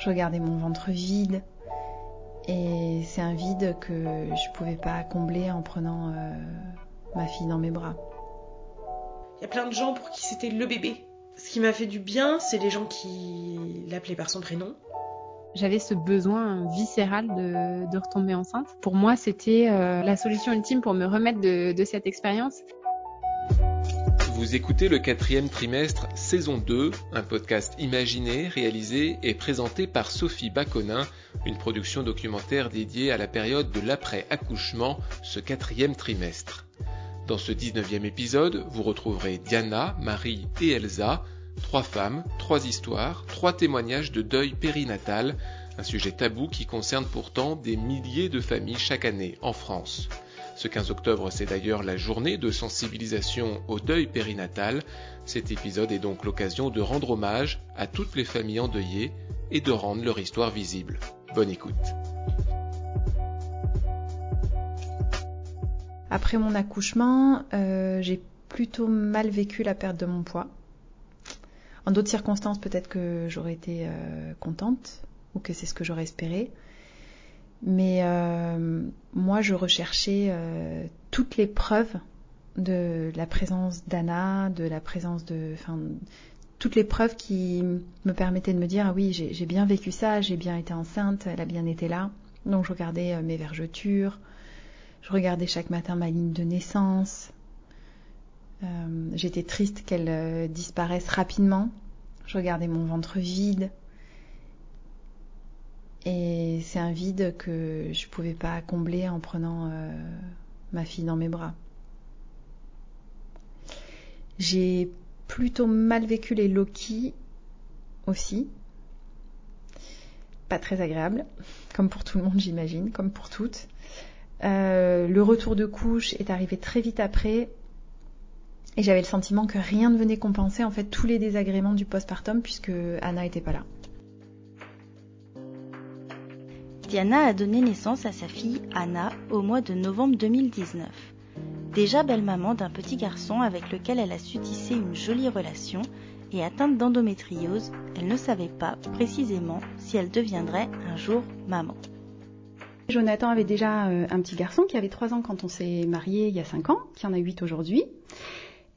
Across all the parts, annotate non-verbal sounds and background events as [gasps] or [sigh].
Je regardais mon ventre vide. Et c'est un vide que je pouvais pas combler en prenant euh, ma fille dans mes bras. Il y a plein de gens pour qui c'était le bébé. Ce qui m'a fait du bien, c'est les gens qui l'appelaient par son prénom. J'avais ce besoin viscéral de, retomber enceinte. Pour moi, c'était euh, la solution ultime pour me remettre de, de cette expérience. Vous écoutez le quatrième trimestre saison 2, un podcast imaginé, réalisé et présenté par Sophie Baconin, une production documentaire dédiée à la période de l'après-accouchement, ce quatrième trimestre. Dans ce 19e épisode, vous retrouverez Diana, Marie et Elsa, trois femmes, trois histoires, trois témoignages de deuil périnatal, un sujet tabou qui concerne pourtant des milliers de familles chaque année en France. Ce 15 octobre, c'est d'ailleurs la journée de sensibilisation au deuil périnatal. Cet épisode est donc l'occasion de rendre hommage à toutes les familles endeuillées et de rendre leur histoire visible. Bonne écoute. Après mon accouchement, euh, j'ai plutôt mal vécu la perte de mon poids. En d'autres circonstances, peut-être que j'aurais été euh, contente ou que c'est ce que j'aurais espéré. Mais euh, moi, je recherchais toutes les preuves de la présence d'Anna, de la présence de, enfin, toutes les preuves qui me permettaient de me dire ah oui, j'ai bien vécu ça, j'ai bien été enceinte, elle a bien été là. Donc je regardais mes vergetures, je regardais chaque matin ma ligne de naissance. Euh, j'étais triste qu'elle euh, disparaisse rapidement. Je regardais mon ventre vide. Et c'est un vide que je ne pouvais pas combler en prenant euh, ma fille dans mes bras. J'ai plutôt mal vécu les Loki aussi. Pas très agréable, comme pour tout le monde j'imagine, comme pour toutes. Euh, le retour de couche est arrivé très vite après. Et j'avais le sentiment que rien ne venait compenser en fait tous les désagréments du postpartum puisque Anna n'était pas là. Diana a donné naissance à sa fille Anna au mois de novembre 2019. Déjà belle-maman d'un petit garçon avec lequel elle a su tisser une jolie relation et atteinte d'endométriose, elle ne savait pas précisément si elle deviendrait un jour maman. Jonathan avait déjà euh, un petit garçon qui avait 3 ans quand on s'est marié il y a 5 ans, qui en a 8 aujourd'hui.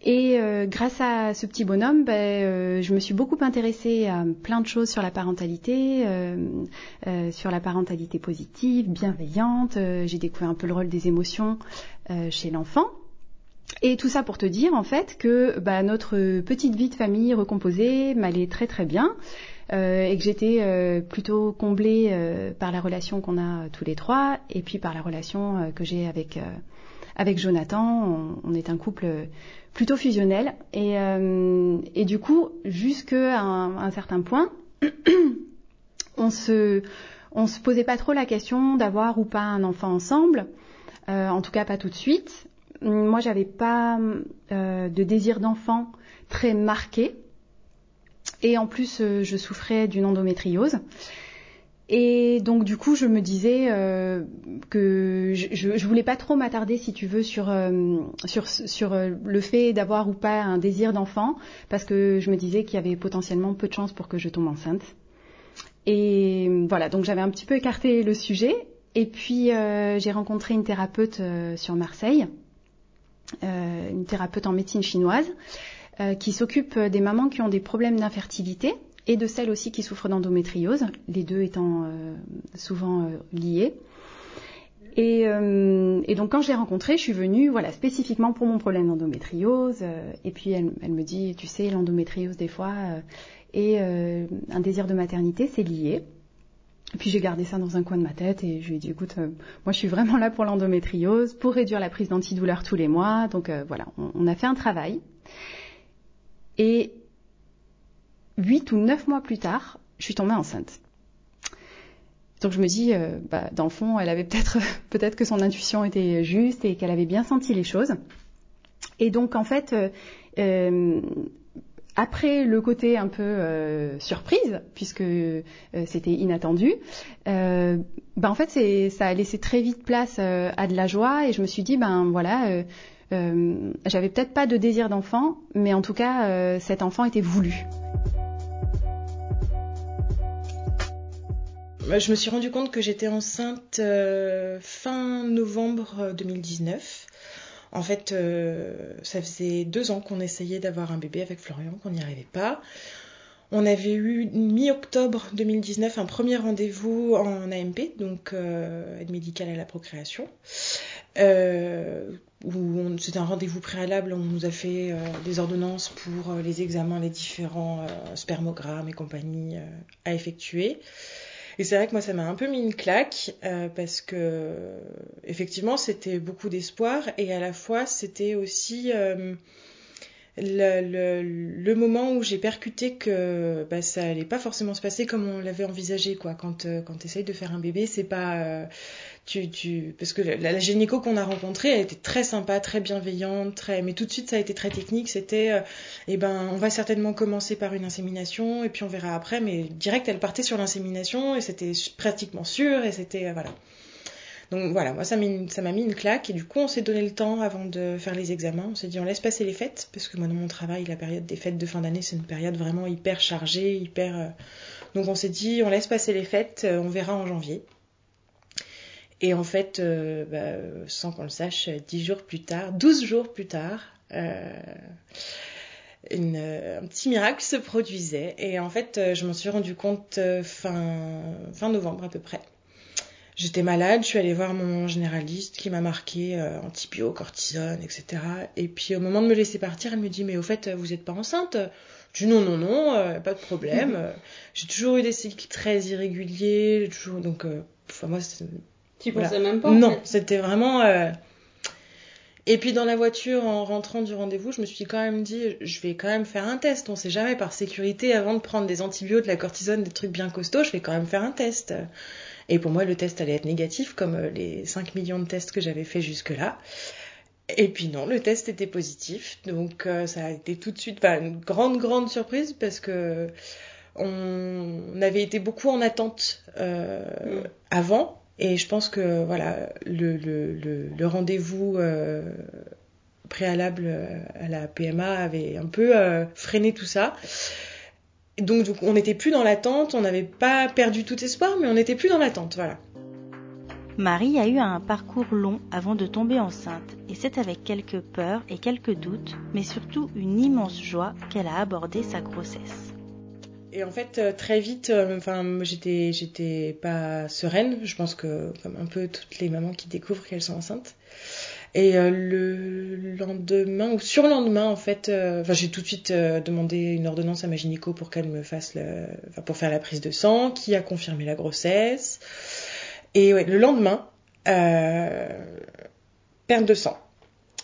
Et euh, grâce à ce petit bonhomme, ben, euh, je me suis beaucoup intéressée à plein de choses sur la parentalité, sur la parentalité positive, bienveillante. J'ai découvert un peu le rôle des émotions chez l'enfant. Et tout ça pour te dire en fait que bah, notre petite vie de famille recomposée m'allait très très bien. Euh, et que j'étais euh, plutôt comblée euh, par la relation qu'on a tous les trois et puis par la relation que j'ai avec avec Jonathan. On, est un couple plutôt fusionnel et, et du coup jusqu'à un, un certain point, [clears throat] on se on se posait pas trop la question d'avoir ou pas un enfant ensemble. en tout cas pas tout de suite. Moi j'avais pas de désir d'enfant très marqué. Et en plus, euh, je souffrais d'une endométriose. Et donc du coup, je me disais euh, que je, ne voulais pas trop m'attarder, si tu veux, sur euh, sur sur le fait d'avoir ou pas un désir d'enfant, parce que je me disais qu'il y avait potentiellement peu de chances pour que je tombe enceinte. Et voilà, donc j'avais un petit peu écarté le sujet. Et puis j'ai rencontré une thérapeute sur Marseille, une thérapeute en médecine chinoise, euh, qui s'occupe des mamans qui ont des problèmes d'infertilité et de celles aussi qui souffrent d'endométriose, les deux étant euh, souvent euh, liés. Et, et, donc quand je l'ai rencontrée, je suis venue voilà spécifiquement pour mon problème d'endométriose. et puis elle, elle, me dit, tu sais, l'endométriose des fois et un désir de maternité, c'est lié. Et puis j'ai gardé ça dans un coin de ma tête et je lui ai dit, écoute, moi je suis vraiment là pour l'endométriose, pour réduire la prise d'antidouleur tous les mois. Donc voilà, on, on, a fait un travail. Et huit ou neuf mois plus tard, je suis tombée enceinte. Donc je me dis, euh, bah, dans le fond, elle avait peut-être [laughs] peut-être que son intuition était juste et qu'elle avait bien senti les choses. Et donc en fait, euh, euh après le côté un peu surprise, puisque c'était inattendu, bah, en fait ça a laissé très vite place à de la joie et je me suis dit ben voilà j'avais peut-être pas de désir d'enfant, mais en tout cas, cet enfant était voulu. Je me suis rendu compte que j'étais enceinte euh, fin novembre 2019. En fait, ça faisait deux ans qu'on essayait d'avoir un bébé avec Florian, qu'on n'y arrivait pas. On avait eu mi-octobre 2019 un premier rendez-vous en AMP, donc aide médicale à la procréation. Euh, où c'était un rendez-vous préalable, on nous a fait euh, des ordonnances pour euh, les examens, les différents spermogrammes et compagnie à effectuer. Et c'est vrai que moi ça m'a un peu mis une claque parce que effectivement c'était beaucoup d'espoir et à la fois c'était aussi le, le, moment où j'ai percuté que bah, ça allait pas forcément se passer comme on l'avait envisagé quoi. Quand quand tu essayes de faire un bébé c'est pas parce que la, la gynéco qu'on a rencontrée, elle était très sympa, très bienveillante, très, mais tout de suite ça a été très technique. C'était, euh, eh ben, on va certainement commencer par une insémination et puis on verra après. Mais direct, elle partait sur l'insémination et c'était pratiquement sûr et c'était, euh, voilà. Donc voilà, moi ça m'a mis une claque et du coup on s'est donné le temps avant de faire les examens. On s'est dit on laisse passer les fêtes parce que moi dans mon travail la période des fêtes de fin d'année c'est une période vraiment hyper chargée, hyper. Euh, donc on s'est dit on laisse passer les fêtes, on verra en janvier. Et en fait, euh, bah, sans qu'on le sache, dix jours plus tard, 12 jours plus tard, euh, un petit miracle se produisait. Et en fait, euh, je m'en suis rendu compte fin, fin novembre à peu près. J'étais malade, je suis allée voir mon généraliste qui m'a marqué antibio, cortisone, etc. Et puis au moment de me laisser partir, elle me dit mais au fait vous n'êtes pas enceinte? Je dis non non non, pas de problème. [laughs] J'ai toujours eu des cycles très irréguliers, toujours donc enfin, moi tu pensais même pas Non, c'était vraiment. Euh, et puis dans la voiture, en rentrant du rendez-vous, je me suis quand même dit, je vais quand même faire un test. On sait jamais, par sécurité, avant de prendre des antibiotiques, de la cortisone, des trucs bien costauds, je vais quand même faire un test. Et pour moi, le test allait être négatif, comme euh, les 5 millions de tests que j'avais fait jusque-là. Et puis non, le test était positif. Donc euh, ça a été tout de suite une grande, grande surprise parce que on avait été beaucoup en attente mm. avant et je pense que voilà, le, rendez-vous euh, préalable à la PMA avait un peu euh, freiné tout ça. Donc, donc on n'était plus dans l'attente, on n'avait pas perdu tout espoir, mais on n'était plus dans l'attente, voilà. Marie a eu un parcours long avant de tomber enceinte, et c'est avec quelques peurs et quelques doutes, mais surtout une immense joie qu'elle a abordé sa grossesse. Et en fait, euh, très vite, euh, enfin, j'étais, j'étais pas sereine. Je pense que, comme un peu toutes les mamans qui découvrent qu'elles sont enceintes. Et euh, le lendemain ou sur le lendemain, en fait, enfin, j'ai tout de suite demandé une ordonnance à ma gynéco pour qu'elle me fasse le, pour faire la prise de sang, qui a confirmé la grossesse. Et ouais, le lendemain, perte de sang.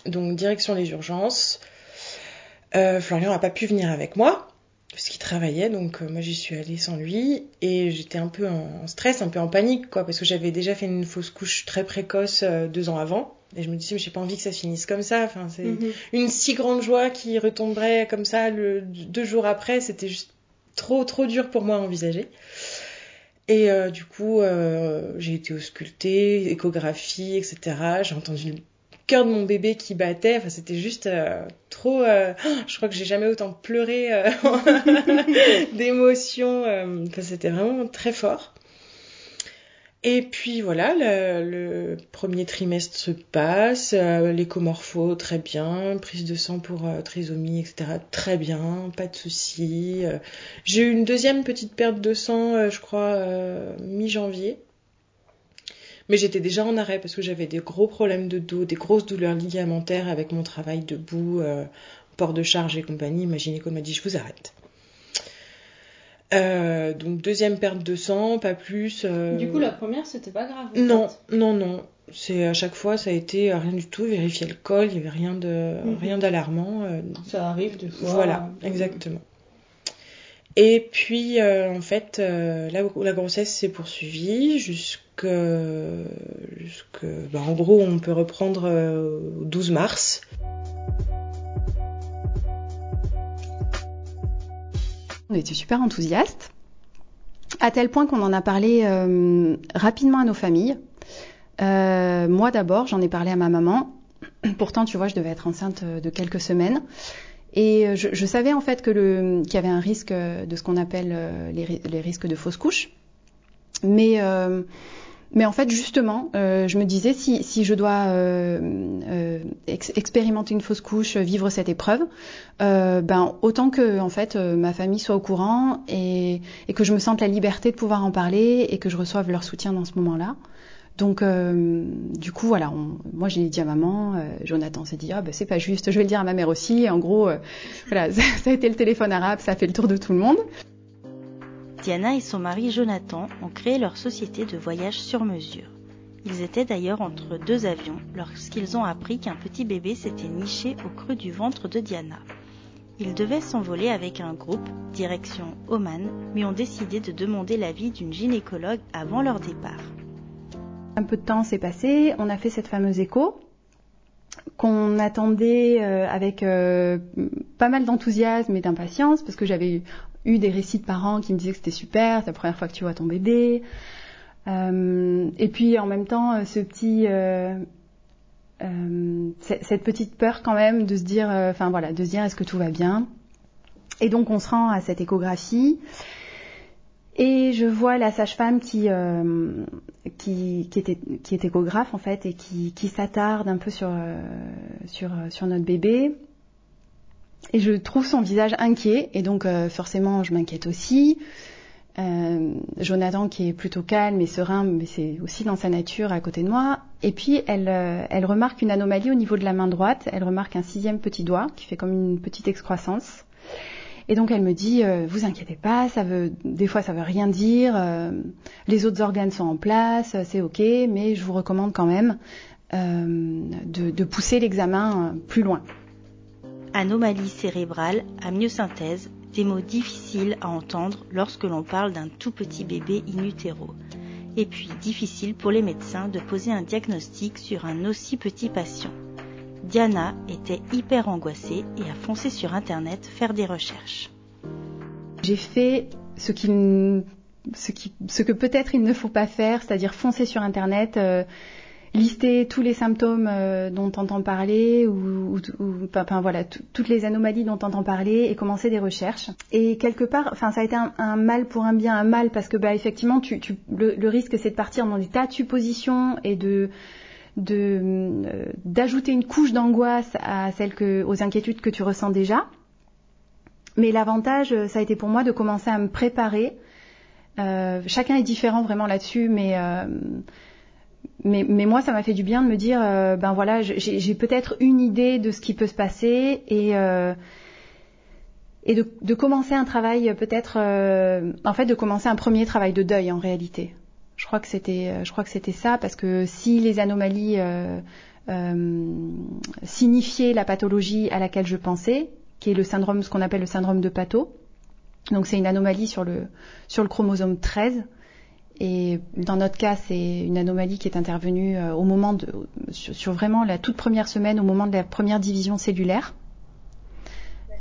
Donc direction les urgences. Florian n'a pas pu venir avec moi parce qu'il travaillait, donc euh, moi j'y suis allée sans lui et j'étais un peu en, stress, un peu en panique, quoi, parce que j'avais déjà fait une fausse couche très précoce euh, deux ans avant. Et je me disais, mais j'ai pas envie que ça finisse comme ça. Enfin, c'est mhm. une si grande joie qui retomberait comme ça le, deux jours après. C'était juste trop, trop dur pour moi à envisager. Et euh, du coup, j'ai été auscultée, échographie, etc. J'ai entendu cœur de mon bébé qui battait. Enfin, c'était juste euh, trop. Euh, [gasps] je crois que j'ai jamais autant pleuré euh, [laughs] d'émotion. C'était vraiment très fort. Et puis voilà, le, premier trimestre se passe, l'écomorpho très bien, prise de sang pour trisomie, etc. Très bien, pas de soucis. J'ai eu une deuxième petite perte de sang, je crois, mi-janvier. Mais j'étais déjà en arrêt parce que j'avais des gros problèmes de dos, des grosses douleurs ligamentaires avec mon travail debout, euh, port de charge et compagnie. Ma gynéco m'a dit je vous arrête. Euh, donc deuxième perte de sang, pas plus. Euh, du coup la première c'était pas grave. Non, non, non. C'est à chaque fois ça a été rien du tout, vérifier le col, il y avait rien de mhm. rien d'alarmant. Ça arrive des fois. Voilà, exactement. Et puis en fait la, la grossesse s'est poursuivie jusqu'à jusque, bah, en gros, on peut reprendre euh, au 12 mars. On était super enthousiastes, à tel point qu'on en a parlé euh, rapidement à nos familles. Euh, moi d'abord, j'en ai parlé à ma maman. Pourtant, tu vois, je devais être enceinte de quelques semaines. Et je, savais en fait que qu'il y avait un risque de ce qu'on appelle les, les risques de fausse couche. Mais mais en fait, justement, euh, je me disais, si, si je dois euh, euh, ex expérimenter une fausse couche, vivre cette épreuve, euh, ben autant que en fait ma famille soit au courant et, et, que je me sente la liberté de pouvoir en parler et que je reçoive leur soutien dans ce moment-là. Donc, du coup, voilà, on, moi j'ai dit à maman, Jonathan s'est dit, ah ben c'est pas juste, je vais le dire à ma mère aussi. En gros, voilà, [laughs] ça, ça a été le téléphone arabe, ça a fait le tour de tout le monde. Diana et son mari Jonathan ont créé leur société de voyage sur mesure. Ils étaient d'ailleurs entre deux avions lorsqu'ils ont appris qu'un petit bébé s'était niché au creux du ventre de Diana. Ils devaient s'envoler avec un groupe, direction Oman, mais ont décidé de demander l'avis d'une gynécologue avant leur départ. Un peu de temps s'est passé, on a fait cette fameuse écho qu'on attendait euh, avec euh, pas mal d'enthousiasme et d'impatience parce que j'avais eu des récits de parents qui me disaient que c'était super, c'est la première fois que tu vois ton bébé. Euh, et puis en même temps, cette petite peur quand même de se dire, enfin voilà, de se dire est-ce que tout va bien? Et donc on se rend à cette échographie. Et je vois la sage-femme qui, qui, qui, était, qui est échographe en fait et qui, qui s'attarde un peu sur, sur, sur notre bébé. Et je trouve son visage inquiet, et donc euh, forcément je m'inquiète aussi. Euh, Jonathan qui est plutôt calme et serein, mais c'est aussi dans sa nature à côté de moi. Et puis elle, euh, elle remarque une anomalie au niveau de la main droite. Elle remarque un sixième petit doigt qui fait comme une petite excroissance. Et donc elle me dit, euh, vous inquiétez pas, ça veut, des fois ça veut rien dire. Euh, les autres organes sont en place, c'est ok, mais je vous recommande quand même de, de pousser l'examen plus loin anomalie cérébrale, amyosynthèse, des mots difficiles à entendre lorsque l'on parle d'un tout petit bébé in utero. Et puis difficile pour les médecins de poser un diagnostic sur un aussi petit patient. Diana était hyper angoissée et a foncé sur Internet faire des recherches. J'ai fait ce, que peut-être il ne faut pas faire, c'est-à-dire foncer sur Internet. Euh, lister tous les symptômes euh, dont on entend parler ou, toutes les anomalies dont on entend parler et commencer des recherches et quelque part ça a été un, mal pour un bien un mal parce que bah effectivement le, risque c'est de partir dans des tas de suppositions et de de euh, d'ajouter une couche d'angoisse à celle que aux inquiétudes que tu ressens déjà mais l'avantage ça a été pour moi de commencer à me préparer euh, chacun est différent vraiment là-dessus mais euh, mais, moi, ça m'a fait du bien de me dire, euh, ben voilà, j'ai peut-être une idée de ce qui peut se passer et, euh, et de, commencer un travail peut-être, euh, en fait, de commencer un premier travail de deuil en réalité. Je crois que c'était, je crois que c'était ça parce que si les anomalies euh, euh, signifiaient la pathologie à laquelle je pensais, qui est le syndrome, ce qu'on appelle le syndrome de Pato, donc c'est une anomalie sur le chromosome 13 et dans notre cas, c'est une anomalie qui est intervenue euh, au moment de, sur, vraiment la toute première semaine, au moment de la première division cellulaire.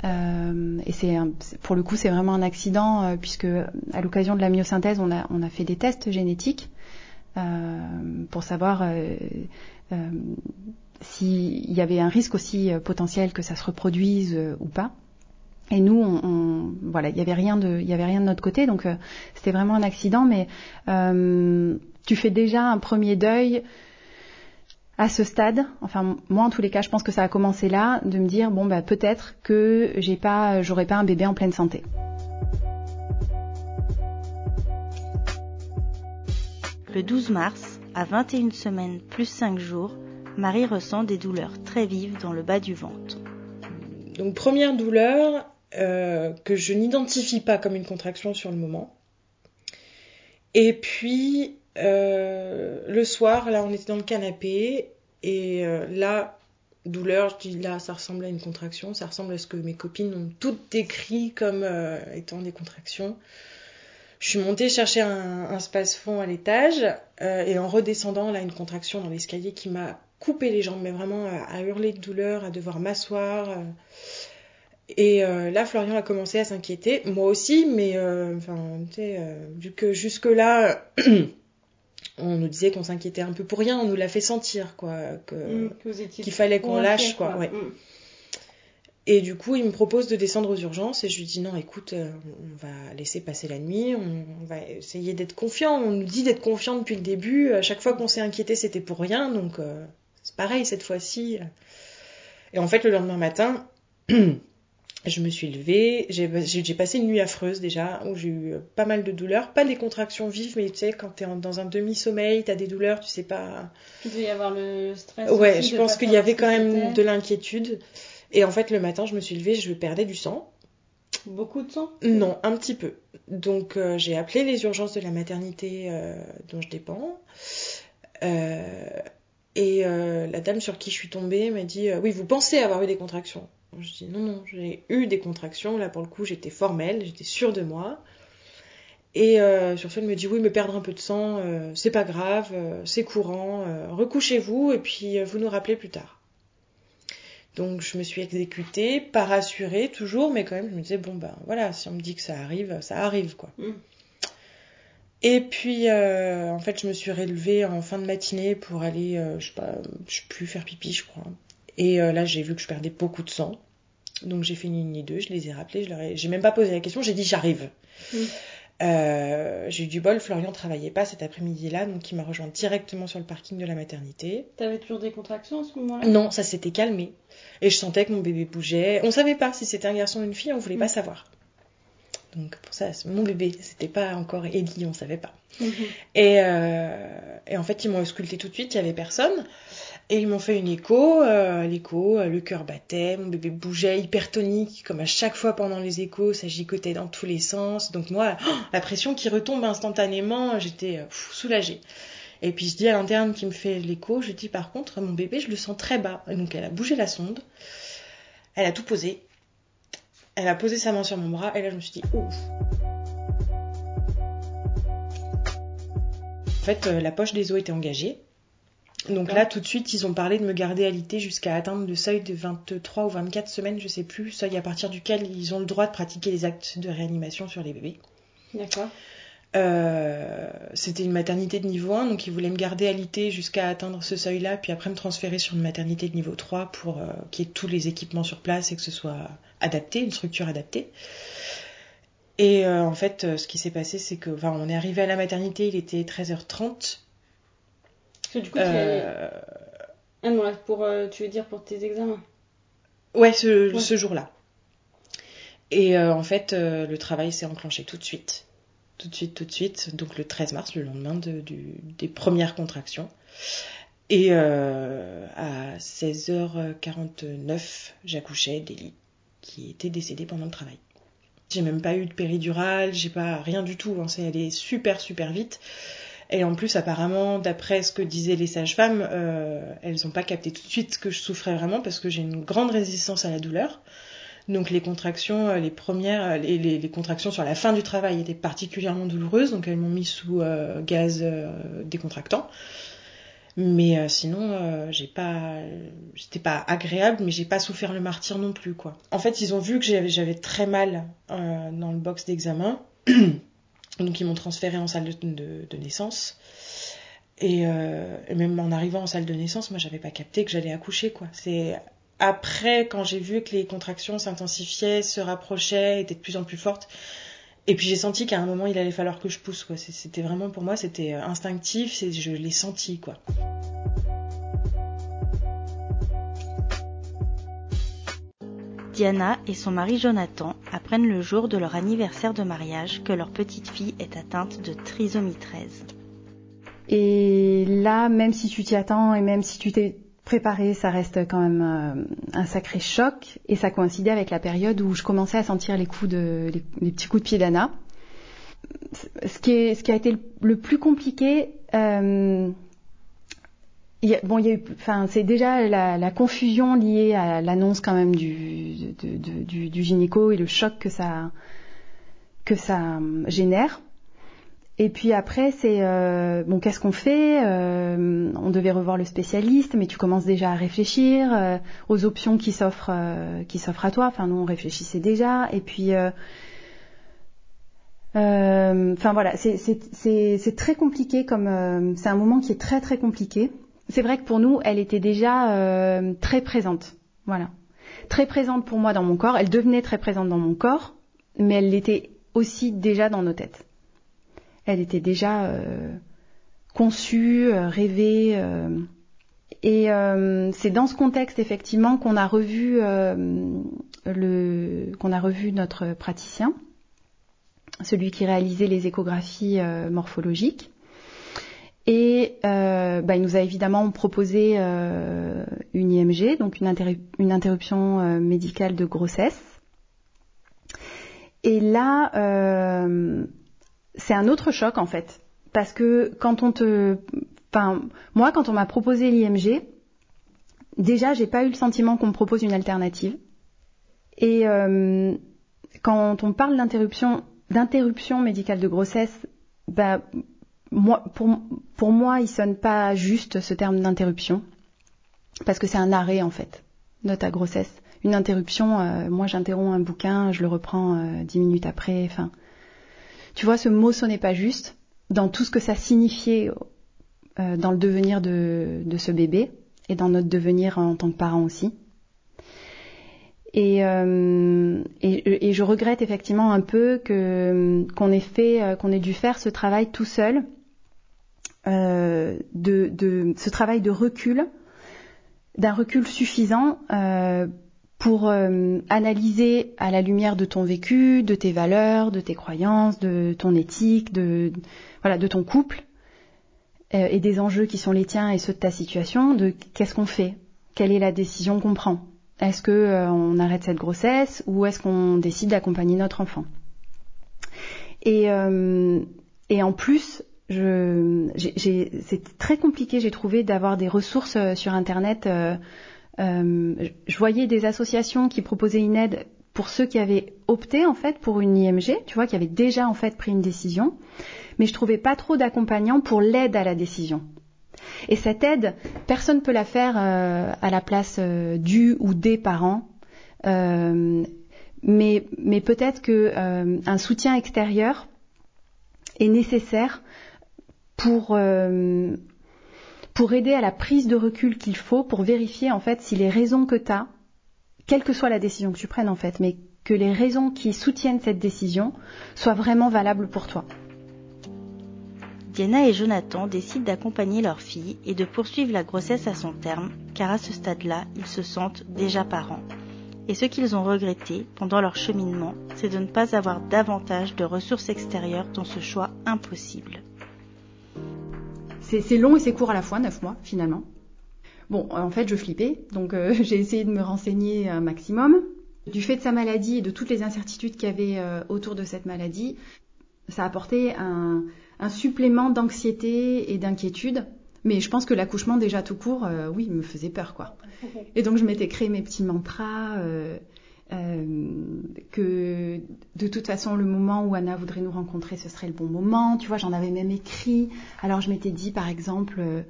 Euh, et c'est pour le coup, c'est vraiment un accident euh, puisque à l'occasion de la myosynthèse, on a, on a fait des tests génétiques euh, pour savoir euh, s'il y avait un risque aussi potentiel que ça se reproduise ou pas. Et nous, on, voilà, il y avait rien de, il y avait rien de notre côté, donc euh, c'était vraiment un accident. Mais euh, tu fais déjà un premier deuil à ce stade. Enfin, moi, en tous les cas, je pense que ça a commencé là, de me dire bon, bah peut-être que j'ai pas, j'aurai pas un bébé en pleine santé. Le 12 mars, à 21 semaines plus 5 jours, Marie ressent des douleurs très vives dans le bas du ventre. Donc première douleur, euh, que je n'identifie pas comme une contraction sur le moment. Et puis euh, le soir, là on était dans le canapé et euh, là, douleur, je dis là ça ressemble à une contraction, ça ressemble à ce que mes copines ont toutes décrit comme étant des contractions. Je suis montée chercher un, space-fond à l'étage et en redescendant là une contraction dans l'escalier qui m'a coupé les jambes, mais vraiment à, hurler de douleur, à devoir m'asseoir. Et euh, là, Florian a commencé à s'inquiéter, moi aussi, mais euh, enfin, tu sais, euh, vu que jusque-là, [clears throat] on nous disait qu'on s'inquiétait un peu pour rien, on nous l'a fait sentir, quoi, mm, qu'il fallait qu'on lâche, quoi. Ouais. Mm. Et du coup, il me propose de descendre aux urgences et je lui dis non, écoute, euh, on va laisser passer la nuit, on, va essayer d'être confiant. On nous dit d'être confiant depuis le début. À chaque fois qu'on s'est inquiété, c'était pour rien, donc euh, c'est pareil cette fois-ci. Et en fait, le lendemain matin, [clears throat] je me suis levée, j'ai passé une nuit affreuse déjà, où j'ai eu pas mal de douleurs, pas des contractions vives, mais tu sais, quand t'es dans un demi-sommeil, t'as des douleurs, tu sais pas. Il devait y avoir le stress. Ouais, je pense qu'il y avait quand même de l'inquiétude. Et en fait, le matin, je me suis levée, je perdais du sang. Beaucoup de sang? Non, un petit peu. Donc, euh, j'ai appelé les urgences de la maternité euh, dont je dépends. Euh, et la dame sur qui je suis tombée m'a dit Oui, vous pensez avoir eu des contractions Je dis Non, non, j'ai eu des contractions. Là, pour le coup, j'étais formelle, j'étais sûre de moi. Et sur ce, elle me dit Oui, mais perdre un peu de sang, c'est pas grave, c'est courant, recouchez-vous et puis vous nous rappelez plus tard. Donc je me suis exécutée, pas rassurée toujours, mais quand même je me disais bon ben voilà, si on me dit que ça arrive, ça arrive quoi. Mm. Et puis euh, en fait je me suis relevée en fin de matinée pour aller, euh, je sais pas, je sais plus faire pipi je crois. Et euh, là j'ai vu que je perdais beaucoup de sang. Donc j'ai fait une ligne deux, je les ai rappelés, je leur ai... j'ai même pas posé la question, j'ai dit j'arrive. Mm. Euh, j'ai eu du bol, Florian travaillait pas cet après-midi-là, donc il m'a rejoint directement sur le parking de la maternité. T'avais toujours des contractions à ce moment-là? Non, ça s'était calmé. Et je sentais que mon bébé bougeait. On savait pas si c'était un garçon ou une fille, on voulait pas mm. savoir. Donc pour ça, mon bébé, c'était pas encore Ellie, on savait pas. Mm-hmm. Et, euh, et, en fait, ils m'ont ausculté tout de suite, il y avait personne. Et ils m'ont fait une écho, euh, l'écho, euh, le cœur battait, mon bébé bougeait hypertonique, comme à chaque fois pendant les échos, ça gigotait dans tous les sens. Donc moi, la pression qui retombe instantanément, j'étais euh, soulagée. Et puis je dis à l'interne qui me fait l'écho, je dis par contre, mon bébé, je le sens très bas. donc elle a bougé la sonde, elle a tout posé, elle a posé sa main sur mon bras, et là je me suis dit, ouf. En fait, la poche des os était engagée. Donc là, tout de suite, ils ont parlé de me garder alité jusqu'à atteindre le seuil de 23 ou 24 semaines, je sais plus, seuil à partir duquel ils ont le droit de pratiquer les actes de réanimation sur les bébés. D'accord. Euh, c'était une maternité de niveau 1, donc ils voulaient me garder alité jusqu'à atteindre ce seuil-là, puis après me transférer sur une maternité de niveau 3 pour euh, qu'il y ait tous les équipements sur place et que ce soit adapté, une structure adaptée. Et euh, en fait, ce qui s'est passé, c'est que, enfin, on est arrivé à la maternité, il était 13h30. Parce que du coup, tu euh... Ah non, pour, euh, tu veux dire pour tes examens Ouais, ce, jour-là. Et euh, en fait, euh, le travail s'est enclenché tout de suite. Tout de suite, tout de suite. Donc le 13 mars, le lendemain de, des premières contractions. Et à 16h49, j'accouchais d'Elie, qui était décédée pendant le travail. J'ai même pas eu de péridurale, j'ai pas rien du tout. Hein. C'est allé super super vite. Et en plus, apparemment, d'après ce que disaient les sages-femmes, euh, elles n'ont pas capté tout de suite que je souffrais vraiment parce que j'ai une grande résistance à la douleur. Donc les contractions, euh, les premières, les, les, contractions sur la fin du travail étaient particulièrement douloureuses, donc elles m'ont mis sous euh, gaz décontractant. Mais sinon, j'ai pas, j'étais pas agréable, mais j'ai pas souffert le martyr non plus, quoi. En fait, ils ont vu que j'avais très mal dans le box d'examen. [clears throat] Donc ils m'ont transféré en salle de, naissance. Euh, et, même en arrivant en salle de naissance, moi j'avais pas capté que j'allais accoucher quoi. C'est après quand j'ai vu que les contractions s'intensifiaient, se rapprochaient, étaient de plus en plus fortes. Et puis j'ai senti qu'à un moment il allait falloir que je pousse quoi. C'était vraiment pour moi c'était euh, instinctif, je l'ai senti quoi. Diana et son mari Jonathan apprennent le jour de leur anniversaire de mariage que leur petite fille est atteinte de trisomie 13. Et là, même si tu t'y attends et même si tu t'es préparé, ça reste quand même euh, un sacré choc. Et ça coïncidait avec la période où je commençais à sentir les petits coups de pied d'Anna. Ce qui, est, ce qui a été le, plus compliqué, euh, bon, il y a eu, enfin, c'est déjà la, confusion liée à l'annonce quand même du, du, gynéco et le choc que ça, que ça euh, génère. Et puis après, c'est euh, bon, qu'est-ce qu'on fait euh, On devait revoir le spécialiste, mais tu commences déjà à réfléchir aux options qui s'offrent, qui s'offrent à toi. Enfin, nous, on réfléchissait déjà. Et puis, enfin voilà, c'est très compliqué. Comme c'est un moment qui est très très compliqué c'est vrai que pour nous, elle était déjà euh, très présente. Voilà. très présente pour moi dans mon corps. Elle devenait très présente dans mon corps, mais elle l'était aussi déjà dans nos têtes. Elle était déjà euh, conçue, euh, rêvée. Euh, et euh, c'est dans ce contexte effectivement qu'on a revu le, qu'on a revu notre praticien, celui qui réalisait les échographies morphologiques. Et euh, bah, il nous a évidemment proposé euh, une IMG, donc une, interruption euh, médicale de grossesse. Et là, euh, c'est un autre choc en fait, parce que quand on te, enfin moi quand on m'a proposé l'IMG, déjà j'ai pas eu le sentiment qu'on me propose une alternative. Et euh, quand on parle d'interruption, d'interruption médicale de grossesse, bah pour, moi, il sonne pas juste ce terme d'interruption, parce que c'est un arrêt en fait de ta grossesse. Une interruption, euh, moi j'interromps un bouquin, je le reprends euh, dix minutes après. Enfin, tu vois, ce mot sonnait pas juste dans tout ce que ça signifiait euh, dans le devenir de, ce bébé et dans notre devenir en tant que parent aussi. Et, je regrette effectivement un peu qu'on ait dû faire ce travail tout seul euh, de, ce travail de recul, d'un recul suffisant euh, pour euh, analyser à la lumière de ton vécu, de tes valeurs, de tes croyances, de ton éthique, de, voilà, de ton couple et des enjeux qui sont les tiens et ceux de ta situation, de qu'est-ce qu'on fait, quelle est la décision qu'on prend? Est-ce que on arrête cette grossesse ou est-ce qu'on décide d'accompagner notre enfant? Et en plus, c'est très compliqué, j'ai trouvé, d'avoir des ressources euh, sur Internet. Euh, euh, je voyais des associations qui proposaient une aide pour ceux qui avaient opté en fait pour une IMG, tu vois, qui avaient déjà en fait pris une décision, mais je trouvais pas trop d'accompagnants pour l'aide à la décision. Et cette aide, personne ne peut la faire euh, à la place euh, du ou des parents. Mais, mais peut-être que un soutien extérieur est nécessaire pour, euh, pour aider à la prise de recul qu'il faut pour vérifier en fait si les raisons que tu as, quelle que soit la décision que tu prennes en fait, mais que les raisons qui soutiennent cette décision soient vraiment valables pour toi. Diana et Jonathan décident d'accompagner leur fille et de poursuivre la grossesse à son terme, car à ce stade-là, ils se sentent déjà parents. Et ce qu'ils ont regretté pendant leur cheminement, c'est de ne pas avoir davantage de ressources extérieures dans ce choix impossible. C'est long et c'est court à la fois, neuf mois finalement. Bon, en fait, je flippais, donc euh, [laughs] j'ai essayé de me renseigner un maximum. Du fait de sa maladie et de toutes les incertitudes qu'il y avait euh, autour de cette maladie, ça a apporté un, un supplément d'anxiété et d'inquiétude. Mais je pense que l'accouchement déjà tout court, euh, oui, me faisait peur, quoi. [laughs] Et donc je m'étais créé mes petits mantras. Euh, que de toute façon le moment où Anna voudrait nous rencontrer ce serait le bon moment tu vois j'en avais même écrit. Alors je m'étais dit par exemple euh,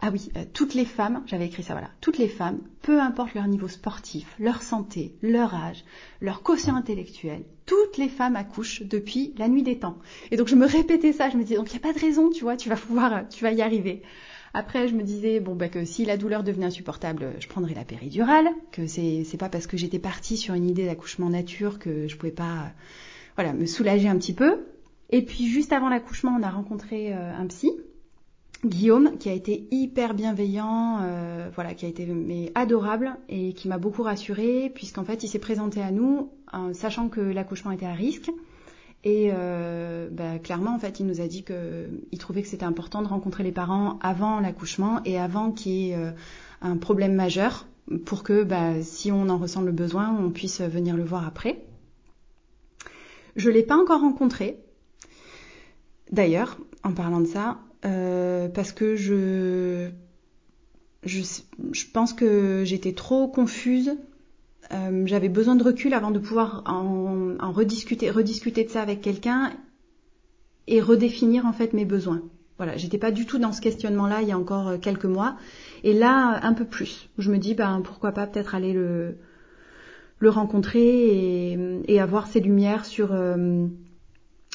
ah oui euh, toutes les femmes j'avais écrit ça voilà. Toutes les femmes peu importe leur niveau sportif leur santé leur âge leur quotient intellectuel toutes les femmes accouchent depuis la nuit des temps. Et donc je me répétais ça je me disais donc il n'y a pas de raison tu vois tu vas pouvoir tu vas y arriver après, je me disais bon bah que si la douleur devenait insupportable, je prendrais la péridurale. Que c'est c'est pas parce que j'étais partie sur une idée d'accouchement nature que je pouvais pas voilà me soulager un petit peu. Et puis juste avant l'accouchement, on a rencontré euh, un psy. Guillaume, qui a été hyper bienveillant, euh, voilà, qui a été mais adorable et qui m'a beaucoup rassurée, puisqu'en fait, il s'est présenté à nous, sachant que l'accouchement était à risque, et euh, bah, clairement, en fait, il nous a dit qu'il trouvait que c'était important de rencontrer les parents avant l'accouchement et avant qu'il y ait euh, un problème majeur pour que, bah, si on en ressent le besoin, on puisse venir le voir après. Je l'ai pas encore rencontré. D'ailleurs, en parlant de ça, euh, parce que je, je, je pense que j'étais trop confuse euh, j'avais besoin de recul avant de pouvoir en, rediscuter, rediscuter de ça avec quelqu'un et redéfinir en fait mes besoins. Voilà, j'étais pas du tout dans ce questionnement-là il y a encore euh, quelques mois, et là un peu plus. je me dis ben pourquoi pas peut-être aller le le rencontrer et, et avoir ses lumières sur euh,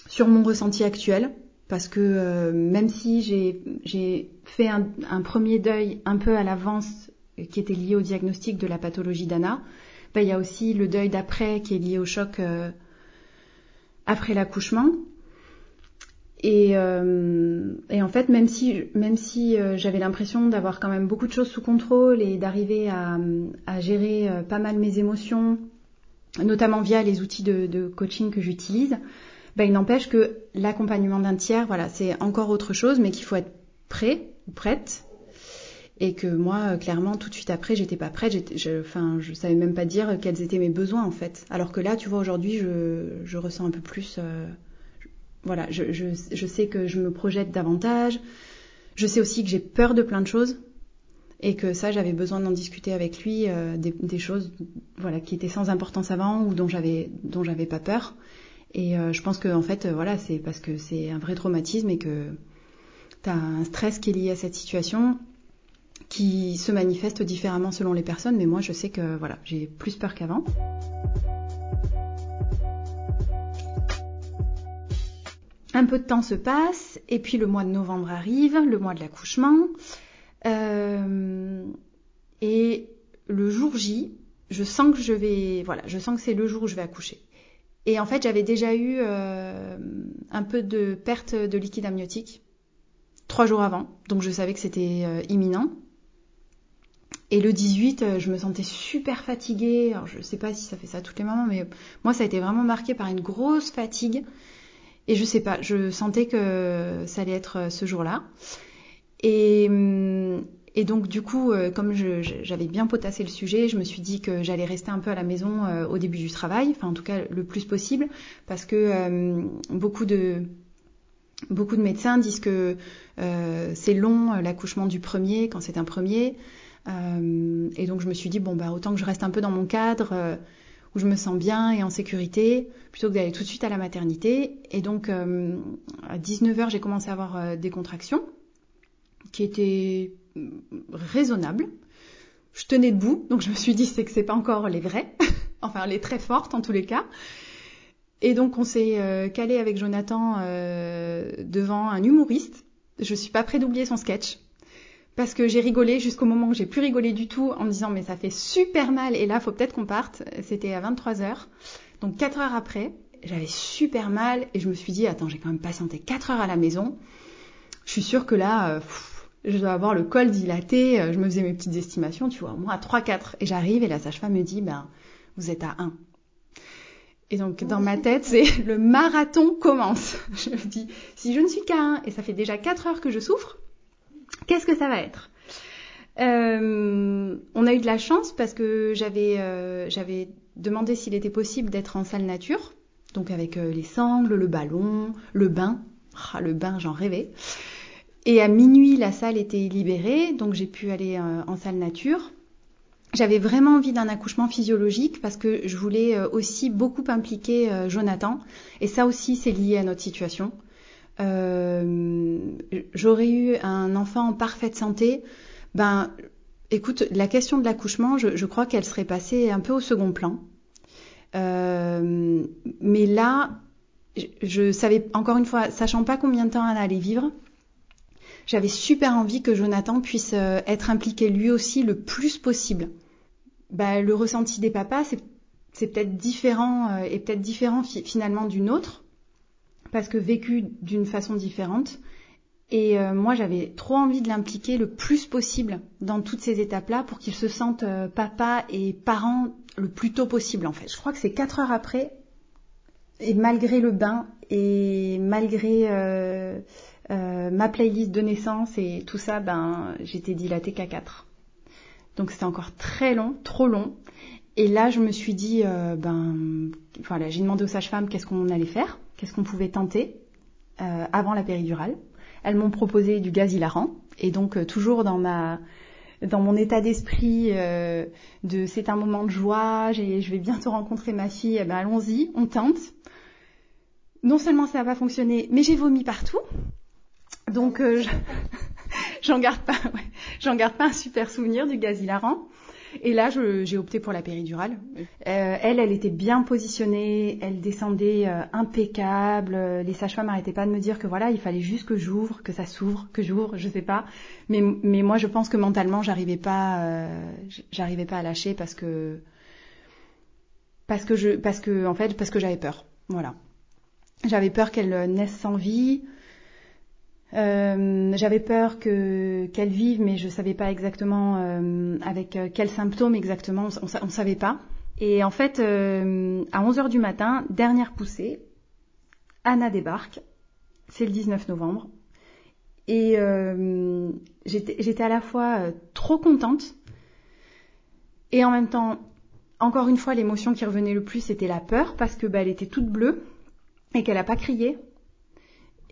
sur mon ressenti actuel, parce que même si j'ai j'ai fait un, premier deuil un peu à l'avance qui était lié au diagnostic de la pathologie d'Anna, Ben, il y a aussi le deuil d'après qui est lié au choc euh, après l'accouchement. Et, euh, et, en fait, même si, même si euh, j'avais l'impression d'avoir quand même beaucoup de choses sous contrôle et d'arriver à, gérer pas mal mes émotions, notamment via les outils de, de coaching que j'utilise, ben, il n'empêche que l'accompagnement d'un tiers, voilà, c'est encore autre chose, mais qu'il faut être prêt ou prête. Et que moi, clairement, tout de suite après, j'étais pas prête. Je, enfin, je savais même pas dire quels étaient mes besoins en fait. Alors que là, tu vois, aujourd'hui, je, je ressens un peu plus. Euh, voilà, je, je, je, sais que je me projette davantage. Je sais aussi que j'ai peur de plein de choses et que ça, j'avais besoin d'en discuter avec lui euh, des, des, choses, voilà, qui étaient sans importance avant ou dont j'avais dont j'avais pas peur. Et euh, je pense que en fait, voilà, c'est parce que c'est un vrai traumatisme et que tu as un stress qui est lié à cette situation qui se manifeste différemment selon les personnes, mais moi je sais que voilà, j'ai plus peur qu'avant. Un peu de temps se passe, et puis le mois de novembre arrive, le mois de l'accouchement. Euh, et le jour J, je sens que je vais, voilà, je sens que c'est le jour où je vais accoucher. Et en fait, j'avais déjà eu euh, un peu de perte de liquide amniotique trois jours avant, donc je savais que c'était euh, imminent. Et le 18, euh, je me sentais super fatiguée. Alors, je ne sais pas si ça fait ça toutes les mamans, mais moi, ça a été vraiment marqué par une grosse fatigue. Et je sais pas, je sentais que ça allait être euh, ce jour-là. Et, hum, et, donc, du coup, euh, comme j'avais bien potassé le sujet, je me suis dit que j'allais rester un peu à la maison au début du travail, enfin, en tout cas, le plus possible, parce que beaucoup de beaucoup de médecins disent que c'est long l'accouchement du premier quand c'est un premier. Euh, et donc je me suis dit, bon, bah, autant que je reste un peu dans mon cadre euh, où je me sens bien et en sécurité, plutôt que d'aller tout de suite à la maternité. Et donc euh, à 19h, j'ai commencé à avoir des contractions qui étaient raisonnables. Je tenais debout, donc je me suis dit, c'est que c'est pas encore les vraies, [laughs] enfin les très fortes en tous les cas. Et donc on s'est calé avec Jonathan devant un humoriste. Je suis pas près d'oublier son sketch parce que j'ai rigolé jusqu'au moment où j'ai plus rigolé du tout en me disant mais ça fait super mal et là faut peut-être qu'on parte. C'était à 23h. Donc 4 heures après, j'avais super mal et je me suis dit attends, j'ai quand même patienté 4 heures à la maison. Je suis sûre que là euh, je dois avoir le col dilaté, je me faisais mes petites estimations, tu vois, moi à 3 4 et j'arrive et la sage-femme me dit ben vous êtes à 1. Et donc dans ma tête, c'est [laughs] le marathon commence. [laughs] Je me dis si je ne suis qu'à 1 et ça fait déjà 4 heures que je souffre, Qu'est-ce que ça va être? Euh, On a eu de la chance parce que j'avais euh, j'avais demandé s'il était possible d'être en salle nature, donc avec euh, les sangles, le ballon, le bain. Ah, le bain, j'en rêvais. Et à minuit, la salle était libérée, donc j'ai pu aller en salle nature. J'avais vraiment envie d'un accouchement physiologique parce que je voulais aussi beaucoup impliquer Jonathan. Et ça aussi, c'est lié à notre situation. Euh, j'aurais eu un enfant en parfaite santé, ben, écoute, la question de l'accouchement, je, crois qu'elle serait passée un peu au second plan. Euh, mais là, je, savais, encore une fois, sachant pas combien de temps elle allait vivre, j'avais super envie que Jonathan puisse euh, être impliqué lui aussi le plus possible. Ben, le ressenti des papas, c'est peut-être différent et peut-être différent finalement d'une autre parce que vécu d'une façon différente. Et euh, moi, j'avais trop envie de l'impliquer le plus possible dans toutes ces étapes-là pour qu'il se sente euh, papa et parent le plus tôt possible, en fait. Je crois que c'est quatre heures après, et malgré le bain, et malgré euh, ma playlist de naissance et tout ça, ben, j'étais dilatée qu'à 4. Donc c'était encore très long, trop long. Et là, je me suis dit, ben, voilà, j'ai demandé aux sages-femmes qu'est-ce qu'on allait faire qu'est-ce qu'on pouvait tenter euh, avant la péridurale. Elles m'ont proposé du gaz hilarant et donc euh, toujours dans ma dans mon état d'esprit euh, de c'est un moment de joie, je vais bientôt rencontrer ma fille, eh ben allons-y, on tente. Non seulement ça n'a pas fonctionné, mais j'ai vomi partout. Donc [laughs] j'en garde pas, j'en garde pas un super souvenir du gaz hilarant. Et là, j'ai opté pour la péridurale. Euh, elle, elle était bien positionnée, elle descendait euh, impeccable. Les sages-femmes n'arrêtaient pas de me dire que voilà, il fallait juste que j'ouvre, que ça s'ouvre, que j'ouvre, je sais pas. Mais, mais moi, je pense que mentalement, j'arrivais pas, euh, j'arrivais pas à lâcher parce que parce que je, parce que en fait, parce que j'avais peur. Voilà. J'avais peur qu'elle naisse sans vie. Euh, j'avais peur que qu'elle vive, mais je savais pas exactement euh, avec euh, quels symptômes exactement. On, on, savait pas. Et en fait, à 11 h du matin, dernière poussée, Anna débarque. C'est le 19 novembre. Et j'étais à la fois trop contente et en même temps, encore une fois, l'émotion qui revenait le plus, c'était la peur parce que bah, elle était toute bleue et qu'elle n'a pas crié.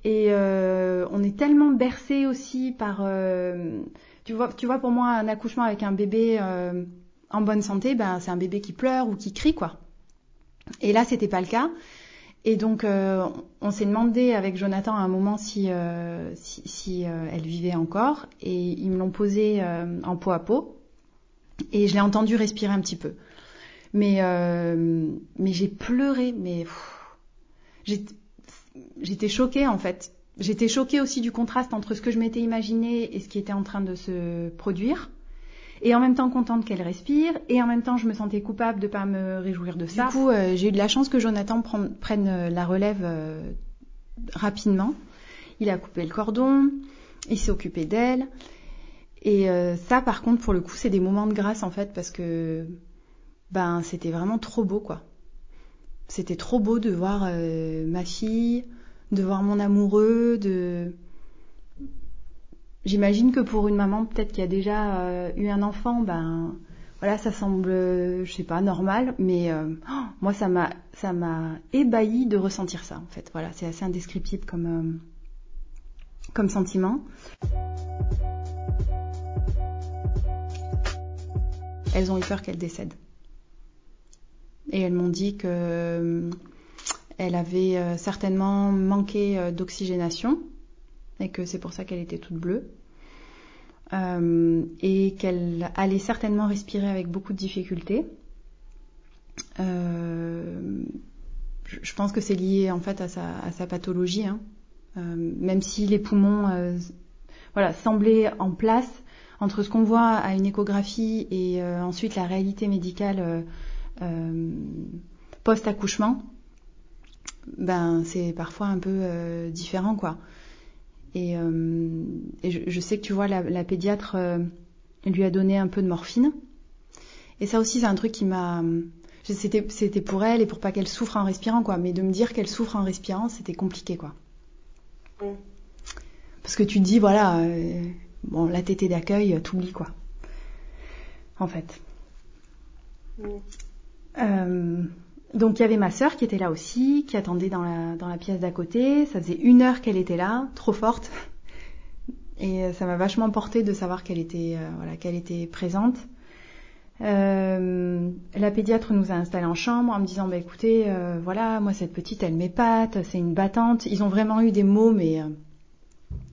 Et euh, on est tellement bercé aussi par, euh, tu vois, tu vois, pour moi, un accouchement avec un bébé euh, en bonne santé, ben c'est un bébé qui pleure ou qui crie, quoi. Et là, c'était pas le cas. Et donc, euh, on s'est demandé avec Jonathan à un moment si, euh, si, euh, elle vivait encore, et ils me l'ont posé en peau à peau. Et je l'ai entendu respirer un petit peu. Mais, mais j'ai pleuré, mais j'étais choquée en fait. J'étais choquée aussi du contraste entre ce que je m'étais imaginé et ce qui était en train de se produire. Et en même temps contente qu'elle respire, et en même temps je me sentais coupable de pas me réjouir de ça. Du coup, euh, j'ai eu de la chance que Jonathan prenne euh, la relève euh, rapidement. Il a coupé le cordon, il s'est occupé d'elle. Et euh, ça, par contre, pour le coup, c'est des moments de grâce en fait, parce que ben c'était vraiment trop beau, quoi. C'était trop beau de voir euh, ma fille, de voir mon amoureux, de. J'imagine que pour une maman peut-être qui a déjà euh, eu un enfant, ben voilà, ça semble, je sais pas, normal, mais oh, moi ça m'a ça m'a ébahi de ressentir ça en fait. Voilà, c'est assez indescriptible comme comme sentiment. elles ont eu peur qu'elle décède. Et elles m'ont dit que euh, elle avait euh, certainement manqué euh, d'oxygénation et que c'est pour ça qu'elle était toute bleue. et qu'elle allait certainement respirer avec beaucoup de difficultés. je pense que c'est lié en fait à sa, pathologie, hein. même si les poumons voilà, semblaient en place, entre ce qu'on voit à une échographie et euh, ensuite la réalité médicale euh, euh, post-accouchement, ben c'est parfois un peu différent quoi. Et, et je, je, sais que tu vois la, la pédiatre lui a donné un peu de morphine. Et ça aussi c'est un truc qui m'a c'était c'était pour elle et pour pas qu'elle souffre en respirant quoi mais de me dire qu'elle souffre en respirant c'était compliqué quoi parce que tu te dis voilà bon, la tétée d'accueil, euh, t'oublies quoi. En fait. Euh, donc il y avait ma sœur qui était là aussi, qui attendait dans la, pièce d'à côté. Ça faisait une heure qu'elle était là, trop forte. [laughs] Et euh, ça m'a vachement porté de savoir qu'elle était, qu'elle était présente. Euh, la pédiatre nous a installés en chambre en me disant bah écoutez voilà moi cette petite elle m'épate c'est une battante ils ont vraiment eu des mots mais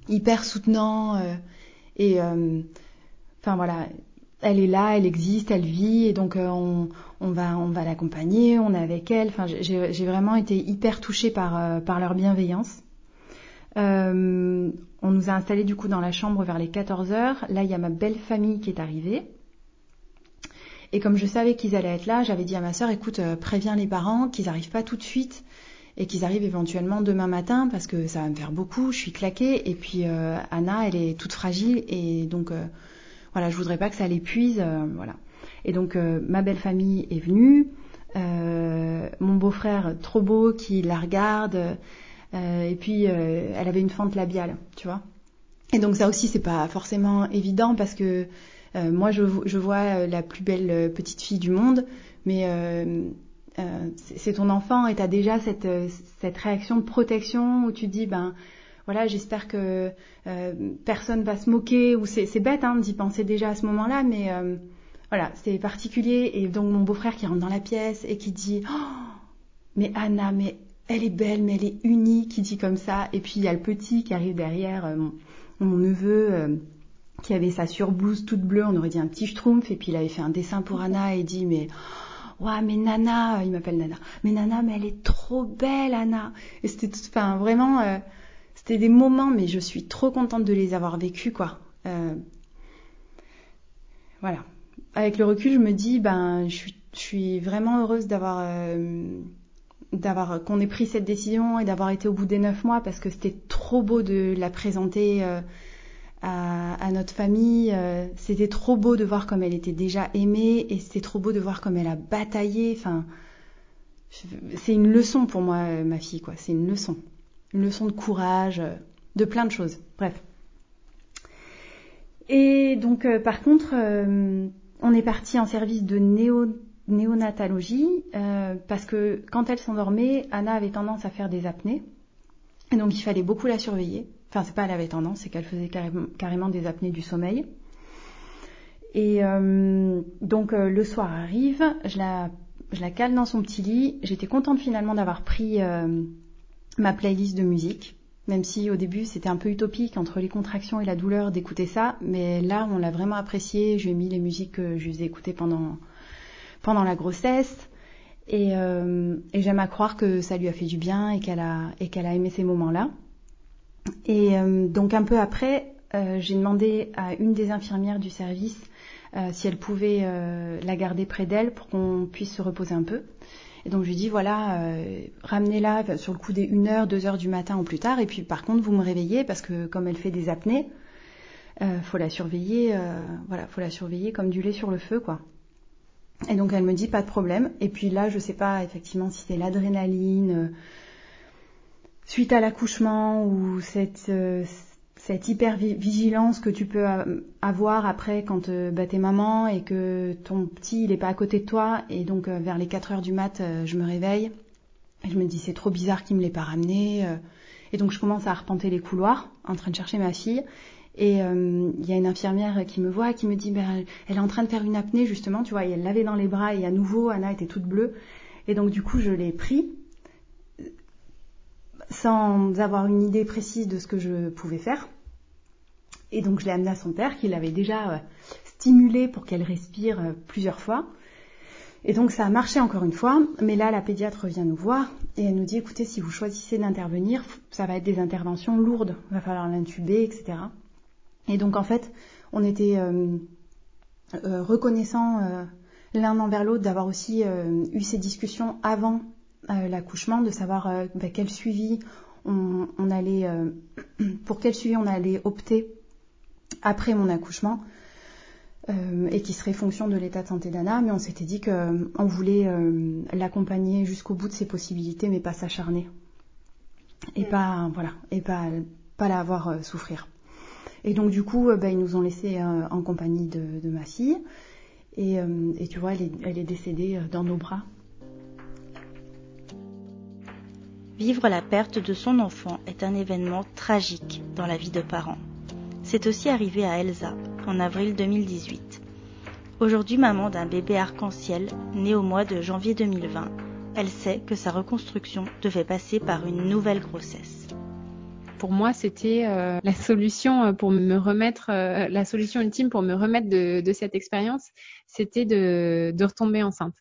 hyper soutenants et euh, enfin voilà, elle est là, elle existe, elle vit, et donc euh, on, va, on va l'accompagner, on est avec elle. Enfin, j'ai vraiment été hyper touchée par, euh, leur bienveillance. Euh, on nous a installés du coup dans la chambre vers les 14 heures. Là, il y a ma belle famille qui est arrivée. Et comme je savais qu'ils allaient être là, j'avais dit à ma sœur, écoute, préviens les parents qu'ils n'arrivent pas tout de suite et qu'ils arrivent éventuellement demain matin parce que ça va me faire beaucoup, je suis claquée et puis Anna elle est toute fragile et donc voilà je voudrais pas que ça l'épuise euh, voilà. Et donc ma belle famille est venue mon beau-frère trop beau qui la regarde et puis elle avait une fente labiale tu vois. Et donc ça aussi c'est pas forcément évident parce que moi je, vois la plus belle petite fille du monde mais euh, c'est ton enfant et tu as déjà cette, euh, cette réaction de protection où tu dis, ben voilà, j'espère que euh, personne va se moquer, ou c'est bête hein, d'y penser déjà à ce moment-là, mais euh, voilà, c'est particulier. Et donc mon beau-frère qui rentre dans la pièce et qui dit, oh, mais Anna, mais elle est belle, mais elle est unique, qui dit comme ça. Et puis il y a le petit qui arrive derrière, euh, mon, neveu qui avait sa surblouse toute bleue, on aurait dit un petit schtroumpf, et puis il avait fait un dessin pour Anna et dit, mais ouais mais Nana, il m'appelle Nana, mais Nana, mais elle est trop belle, Anna. Et c'était, enfin vraiment, c'était des moments, mais je suis trop contente de les avoir vécus, quoi. Euh, voilà. avec le recul, je me dis, ben, je suis, vraiment heureuse d'avoir, euh, d'avoir qu'on ait pris cette décision et d'avoir été au bout des neuf mois parce que c'était trop beau de la présenter euh, à, notre famille. Euh, c'était trop beau de voir comme elle était déjà aimée et c'était trop beau de voir comme elle a bataillé. Enfin, c'est une leçon pour moi, ma fille, quoi. C'est une leçon, une leçon de courage, euh, de plein de choses. Bref. Et donc, euh, par contre, on est parti en service de néo néonatologie euh, parce que quand elle s'endormait, Anna avait tendance à faire des apnées et donc il fallait beaucoup la surveiller. Enfin, c'est pas elle avait tendance, c'est qu'elle faisait carrément, des apnées du sommeil. Et euh, donc euh, le soir arrive, je la, je la cale dans son petit lit. J'étais contente finalement d'avoir pris euh, ma playlist de musique, même si au début c'était un peu utopique entre les contractions et la douleur d'écouter ça, mais là on l'a vraiment apprécié. Je lui ai mis les musiques que je lui ai écoutées pendant pendant la grossesse. Et, euh, et j'aime à croire que ça lui a fait du bien et qu'elle a, et qu'elle a aimé ces moments-là. Et euh, donc un peu après, euh, j'ai demandé à une des infirmières du service euh, si elle pouvait euh, la garder près d'elle pour qu'on puisse se reposer un peu. Et donc je lui dis voilà, euh, ramenez-la sur le coup des 1h, 2h du matin ou plus tard. Et puis par contre, vous me réveillez parce que comme elle fait des apnées, faut la surveiller, voilà, faut la surveiller comme du lait sur le feu, quoi. Et donc elle me dit pas de problème. Et puis là, je sais pas effectivement si c'est l'adrénaline suite à l'accouchement ou cette cette hyper vigilance que tu peux avoir après quand bah, t'es maman et que ton petit il est pas à côté de toi et donc euh, vers les 4 heures du mat euh, je me réveille je me dis c'est trop bizarre qu'il me l'ait pas ramené euh. et donc je commence à arpenter les couloirs en train de chercher ma fille et il y a une infirmière qui me voit, qui me dit, ben, elle est en train de faire une apnée justement, tu vois, et elle l'avait dans les bras et à nouveau, Anna était toute bleue. Et donc du coup, je l'ai pris sans avoir une idée précise de ce que je pouvais faire. Et donc je l'ai amené à son père, qui l'avait déjà euh, stimulé pour qu'elle respire euh, plusieurs fois. Et donc ça a marché encore une fois, mais là la pédiatre vient nous voir et elle nous dit écoutez si vous choisissez d'intervenir, ça va être des interventions lourdes, il va falloir l'intuber, etc. Et donc en fait, on était euh, euh, reconnaissants euh, l'un envers l'autre d'avoir aussi eu ces discussions avant l'accouchement, de savoir bah, quel suivi on, on allait, [clears throat] pour quel suivi on allait opter après mon accouchement. et qui serait fonction de l'état de santé d'Anna, mais on s'était dit qu'on voulait l'accompagner jusqu'au bout de ses possibilités, mais pas s'acharner et pas voilà et pas pas la voir souffrir. Et donc du coup, euh, bah, ils nous ont laissés euh, en compagnie de, de, ma fille. Et, euh, et tu vois, elle est, elle est, décédée dans nos bras. Vivre la perte de son enfant est un événement tragique dans la vie de parents. C'est aussi arrivé à Elsa en avril 2018. Aujourd'hui maman d'un bébé arc-en-ciel né au mois de janvier 2020, elle sait que sa reconstruction devait passer par une nouvelle grossesse pour moi, c'était euh, la solution euh, pour me remettre, euh, la solution ultime pour me remettre de, cette expérience, c'était de, retomber enceinte.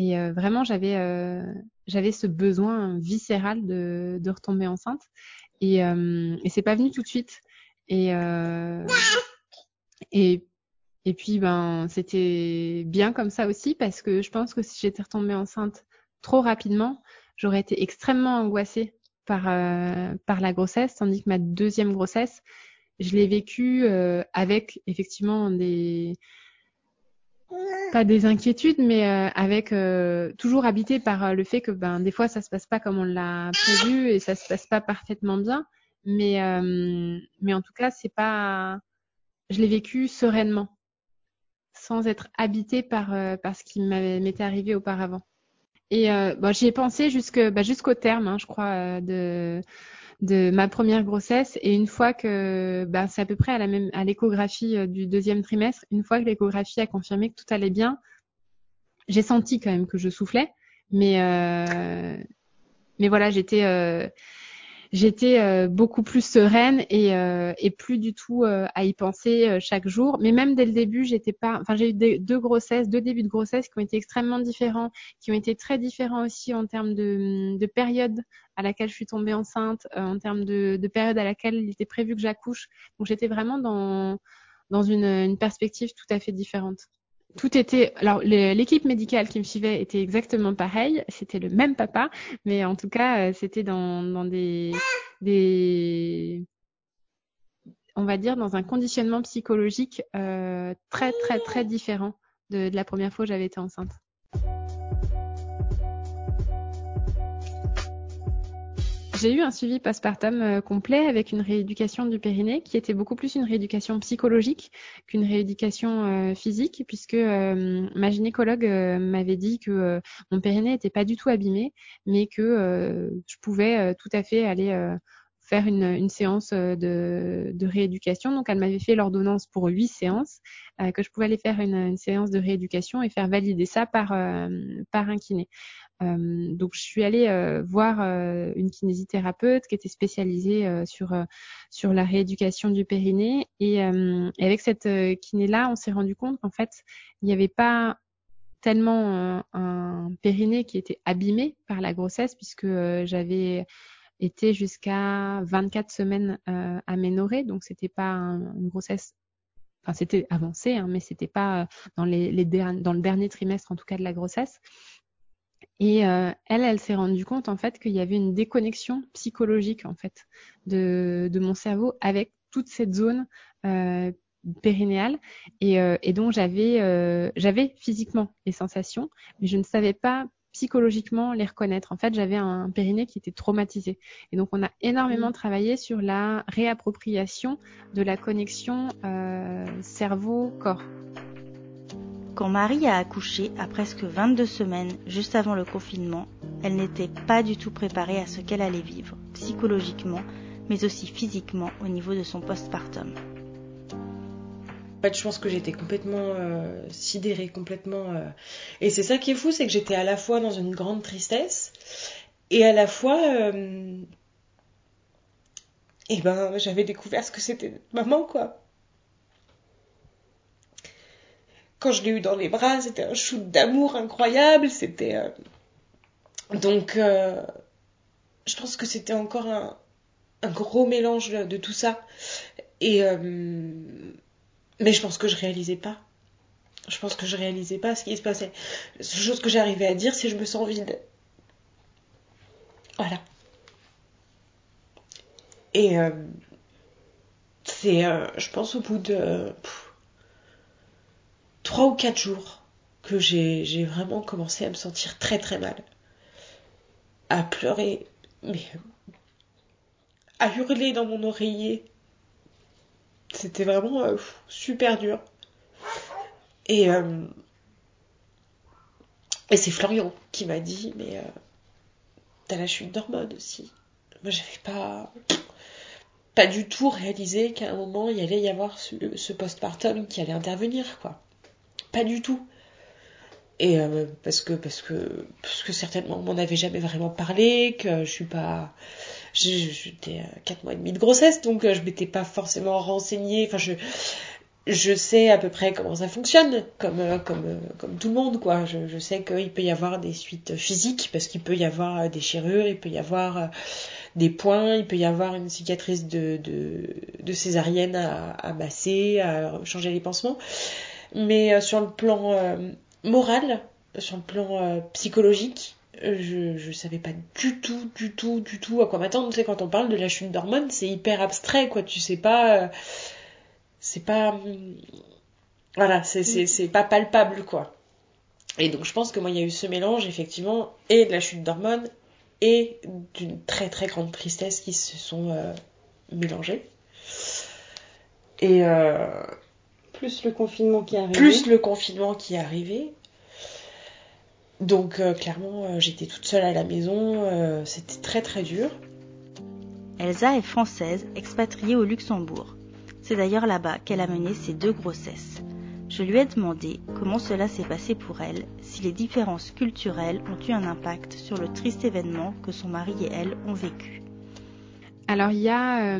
Et euh, vraiment, j'avais euh, j'avais ce besoin viscéral de, retomber enceinte. Et, et c'est pas venu tout de suite. Et et et puis ben c'était bien comme ça aussi parce que je pense que si j'étais retombée enceinte trop rapidement, j'aurais été extrêmement angoissée par, euh, par la grossesse, tandis que ma deuxième grossesse, je l'ai vécue euh, avec effectivement des pas des inquiétudes, mais euh, avec euh, toujours habité par le fait que ben des fois ça se passe pas comme on l'a prévu et ça se passe pas parfaitement bien, mais mais en tout cas c'est pas, je l'ai vécu sereinement, sans être habité par par ce qui m'était arrivé auparavant. Et euh, bon, j'y ai pensé jusque, bah, jusqu'au terme, hein, je crois, euh, de, de ma première grossesse. Et une fois que, bah, c'est à peu près à la même, à l'échographie euh, du deuxième trimestre, une fois que l'échographie a confirmé que tout allait bien, j'ai senti quand même que je soufflais, mais euh, mais voilà, j'étais euh, j'étais euh, beaucoup plus sereine et, euh, et plus du tout euh, à y penser chaque jour. Mais même dès le début, j'étais pas. Enfin, j'ai eu des, deux grossesses, deux débuts de grossesse qui ont été extrêmement différents, qui ont été très différents aussi en termes de, de période à laquelle je suis tombée enceinte, en termes de, de, période à laquelle il était prévu que j'accouche. Donc j'étais vraiment dans dans une, une perspective tout à fait différente. Tout était. Alors, l'équipe médicale qui me suivait était exactement pareille. C'était le même papa, mais en tout cas, c'était dans, dans des, des, on va dire, dans un conditionnement psychologique euh, très, très, très différent de, de la première fois où j'avais été enceinte. J'ai eu un suivi postpartum euh, complet avec une rééducation du périnée qui était beaucoup plus une rééducation psychologique qu'une rééducation euh, physique puisque euh, ma gynécologue m'avait dit que mon périnée n'était pas du tout abîmé mais que je pouvais tout à fait aller faire une, séance de, rééducation. Donc, elle m'avait fait l'ordonnance pour huit séances, que je pouvais aller faire une, une, séance de rééducation et faire valider ça par, par un kiné. Euh, donc je suis allée euh, voir euh, une kinésithérapeute qui était spécialisée sur sur la rééducation du périnée et, et avec cette kiné là, on s'est rendu compte qu'en fait il n'y avait pas tellement un, périnée qui était abîmé par la grossesse puisque j'avais été jusqu'à 24 semaines euh, aménorée, donc c'était pas une grossesse, enfin c'était avancé, hein, mais c'était pas dans les, les dans le dernier trimestre en tout cas de la grossesse. Et euh, elle, elle s'est rendue compte en fait qu'il y avait une déconnexion psychologique en fait de, de mon cerveau avec toute cette zone euh, périnéale et, euh, et donc j'avais euh, j'avais physiquement les sensations, mais je ne savais pas psychologiquement les reconnaître. En fait, j'avais un, périnée qui était traumatisé. Et donc, on a énormément mmh. travaillé sur la réappropriation de la connexion euh, cerveau-corps. Quand Marie a accouché à presque 22 semaines, juste avant le confinement, elle n'était pas du tout préparée à ce qu'elle allait vivre, psychologiquement, mais aussi physiquement au niveau de son postpartum. En je pense que j'étais complètement euh, sidérée, complètement. Euh, et c'est ça qui est fou, c'est que j'étais à la fois dans une grande tristesse et à la fois, eh ben, j'avais découvert ce que c'était maman, quoi. Quand je l'ai eu dans les bras, c'était un shoot d'amour incroyable. C'était euh, donc, euh, je pense que c'était encore un, gros mélange de tout ça. Et euh, mais je pense que je réalisais pas. Je pense que je réalisais pas ce qui se passait. La seule chose que j'arrivais à dire, c'est je me sens vide. Voilà. Et c'est, je pense, au bout de trois ou quatre jours que j'ai vraiment commencé à me sentir très très mal. À pleurer, mais à hurler dans mon oreiller. C'était vraiment euh, super dur. Et, euh, et c'est Florian qui m'a dit, mais euh, t'as la chute d'hormones aussi. Moi j'avais pas pas du tout réalisé qu'à un moment il allait y avoir ce, ce postpartum qui allait intervenir quoi pas du tout. Et euh, parce que parce que parce que certainement on m'en jamais vraiment parlé, que je suis pas j'étais à 4 mois et demi de grossesse donc euh, je m'étais pas forcément renseignée, enfin je je sais à peu près comment ça fonctionne, comme, euh, comme, comme tout le monde, quoi. Je, sais qu'il peut y avoir des suites physiques, parce qu'il peut y avoir des chirures, il peut y avoir des points, il peut y avoir une cicatrice de, de, de césarienne à, à masser, à changer les pansements mais euh, sur le plan euh, moral, sur le plan euh, psychologique, je, je savais pas du tout, du tout, du tout à quoi m'attendre. Tu sais, quand on parle de la chute d'hormones, c'est hyper abstrait, quoi. Tu sais pas. c'est pas. Voilà, c'est, c'est, c'est pas palpable, quoi. Et donc, je pense que moi, il y a eu ce mélange, effectivement, et de la chute d'hormones, et d'une très, très grande tristesse qui se sont mélangées. Et. Plus le confinement qui est arrivé. Plus le confinement qui est arrivé. Donc euh, clairement, euh, j'étais toute seule à la maison, euh, c'était très très dur. Elsa est française, expatriée au Luxembourg. C'est d'ailleurs là-bas qu'elle a mené ses deux grossesses. Je lui ai demandé comment cela s'est passé pour elle, si les différences culturelles ont eu un impact sur le triste événement que son mari et elle ont vécu. Alors il y a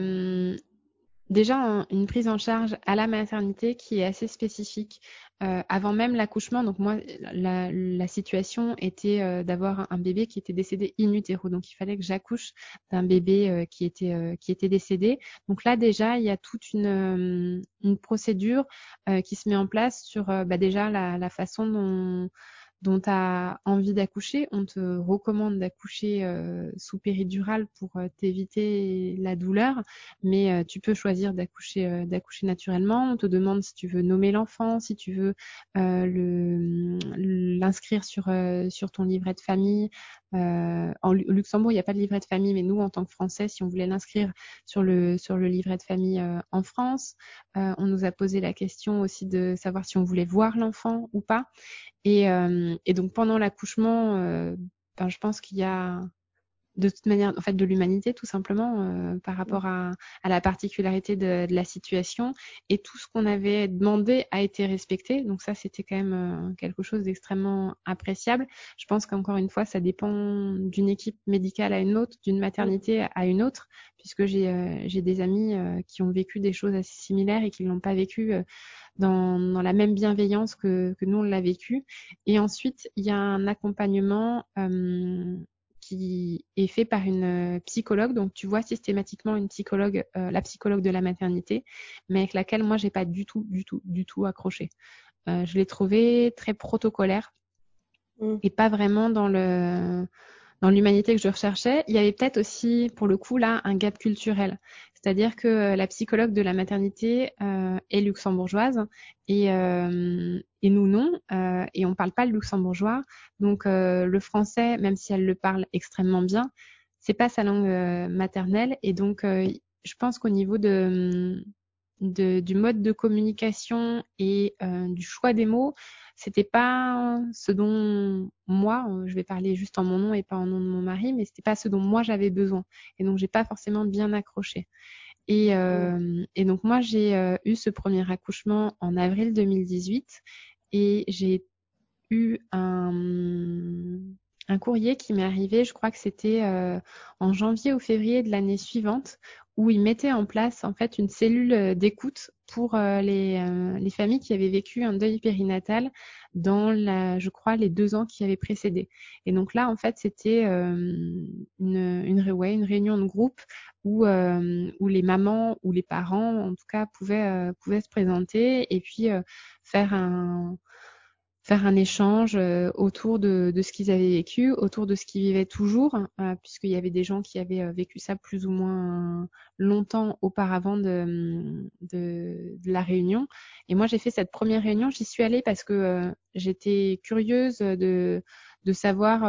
déjà une prise en charge à la maternité qui est assez spécifique euh, avant même l'accouchement, donc moi, la, la situation était euh, d'avoir un bébé qui était décédé in utero, donc il fallait que j'accouche d'un bébé euh, qui était qui était décédé. Donc là déjà, il y a toute une une procédure qui se met en place sur bah, déjà la, la façon dont dont tu as envie d'accoucher, on te recommande d'accoucher euh, sous péridurale pour euh, t'éviter la douleur, mais euh, tu peux choisir d'accoucher d'accoucher naturellement. On te demande si tu veux nommer l'enfant, si tu veux l'inscrire sur sur ton livret de famille. En Luxembourg, il n'y a pas de livret de famille, mais nous, en tant que Français, si on voulait l'inscrire sur le sur le livret de famille en France, on nous a posé la question aussi de savoir si on voulait voir l'enfant ou pas. Et, euh, et donc pendant l'accouchement, euh, ben, je pense qu'il y a de toute manière, en fait, de l'humanité, tout simplement, euh, par rapport à, à, la particularité de, de, la situation. Et tout ce qu'on avait demandé a été respecté. Donc ça, c'était quand même euh, quelque chose d'extrêmement appréciable. Je pense qu'encore une fois, ça dépend d'une équipe médicale à une autre, d'une maternité à une autre, puisque j'ai euh, j'ai des amis qui ont vécu des choses assez similaires et qui l'ont pas vécu dans, dans, la même bienveillance que, que nous on l'a vécu. Et ensuite, il y a un accompagnement euh, qui est fait par une euh, psychologue. Donc tu vois systématiquement une psychologue, euh, la psychologue de la maternité, mais avec laquelle moi j'ai pas du tout, du tout, du tout accroché. Euh, je l'ai trouvée très protocolaire mm. et pas vraiment dans le dans l'humanité que je recherchais. Il y avait peut-être aussi, pour le coup, là, un gap culturel. C'est-à-dire que la psychologue de la maternité euh, est luxembourgeoise et, euh, et nous non, euh, et on parle pas le luxembourgeois. Donc euh, le français, même si elle le parle extrêmement bien, c'est pas sa langue euh, maternelle. Et donc je pense qu'au niveau de, de, du mode de communication et du choix des mots, c'était pas ce dont moi, je vais parler juste en mon nom et pas en nom de mon mari, mais c'était pas ce dont moi j'avais besoin. Et donc j'ai pas forcément bien accroché. Et, euh, et donc moi j'ai euh, eu ce premier accouchement en avril 2018 et j'ai eu un, un courrier qui m'est arrivé, je crois que c'était euh, en janvier ou février de l'année suivante, où ils mettaient en place en fait une cellule euh, d'écoute pour euh, les, les, familles qui avaient vécu un deuil périnatal dans la, je crois, les deux ans qui avaient précédé. Et donc là, en fait, c'était une, une réunion de groupe où, où les mamans ou les parents, en tout cas, pouvaient, pouvaient se présenter et puis faire un faire un échange euh, autour de, de ce qu'ils avaient vécu, autour de ce qu'ils vivaient toujours, euh, puisqu'il y avait des gens qui avaient euh, vécu ça plus ou moins longtemps auparavant de, de, de la réunion. Et moi, j'ai fait cette première réunion, j'y suis allée parce que j'étais curieuse de, de savoir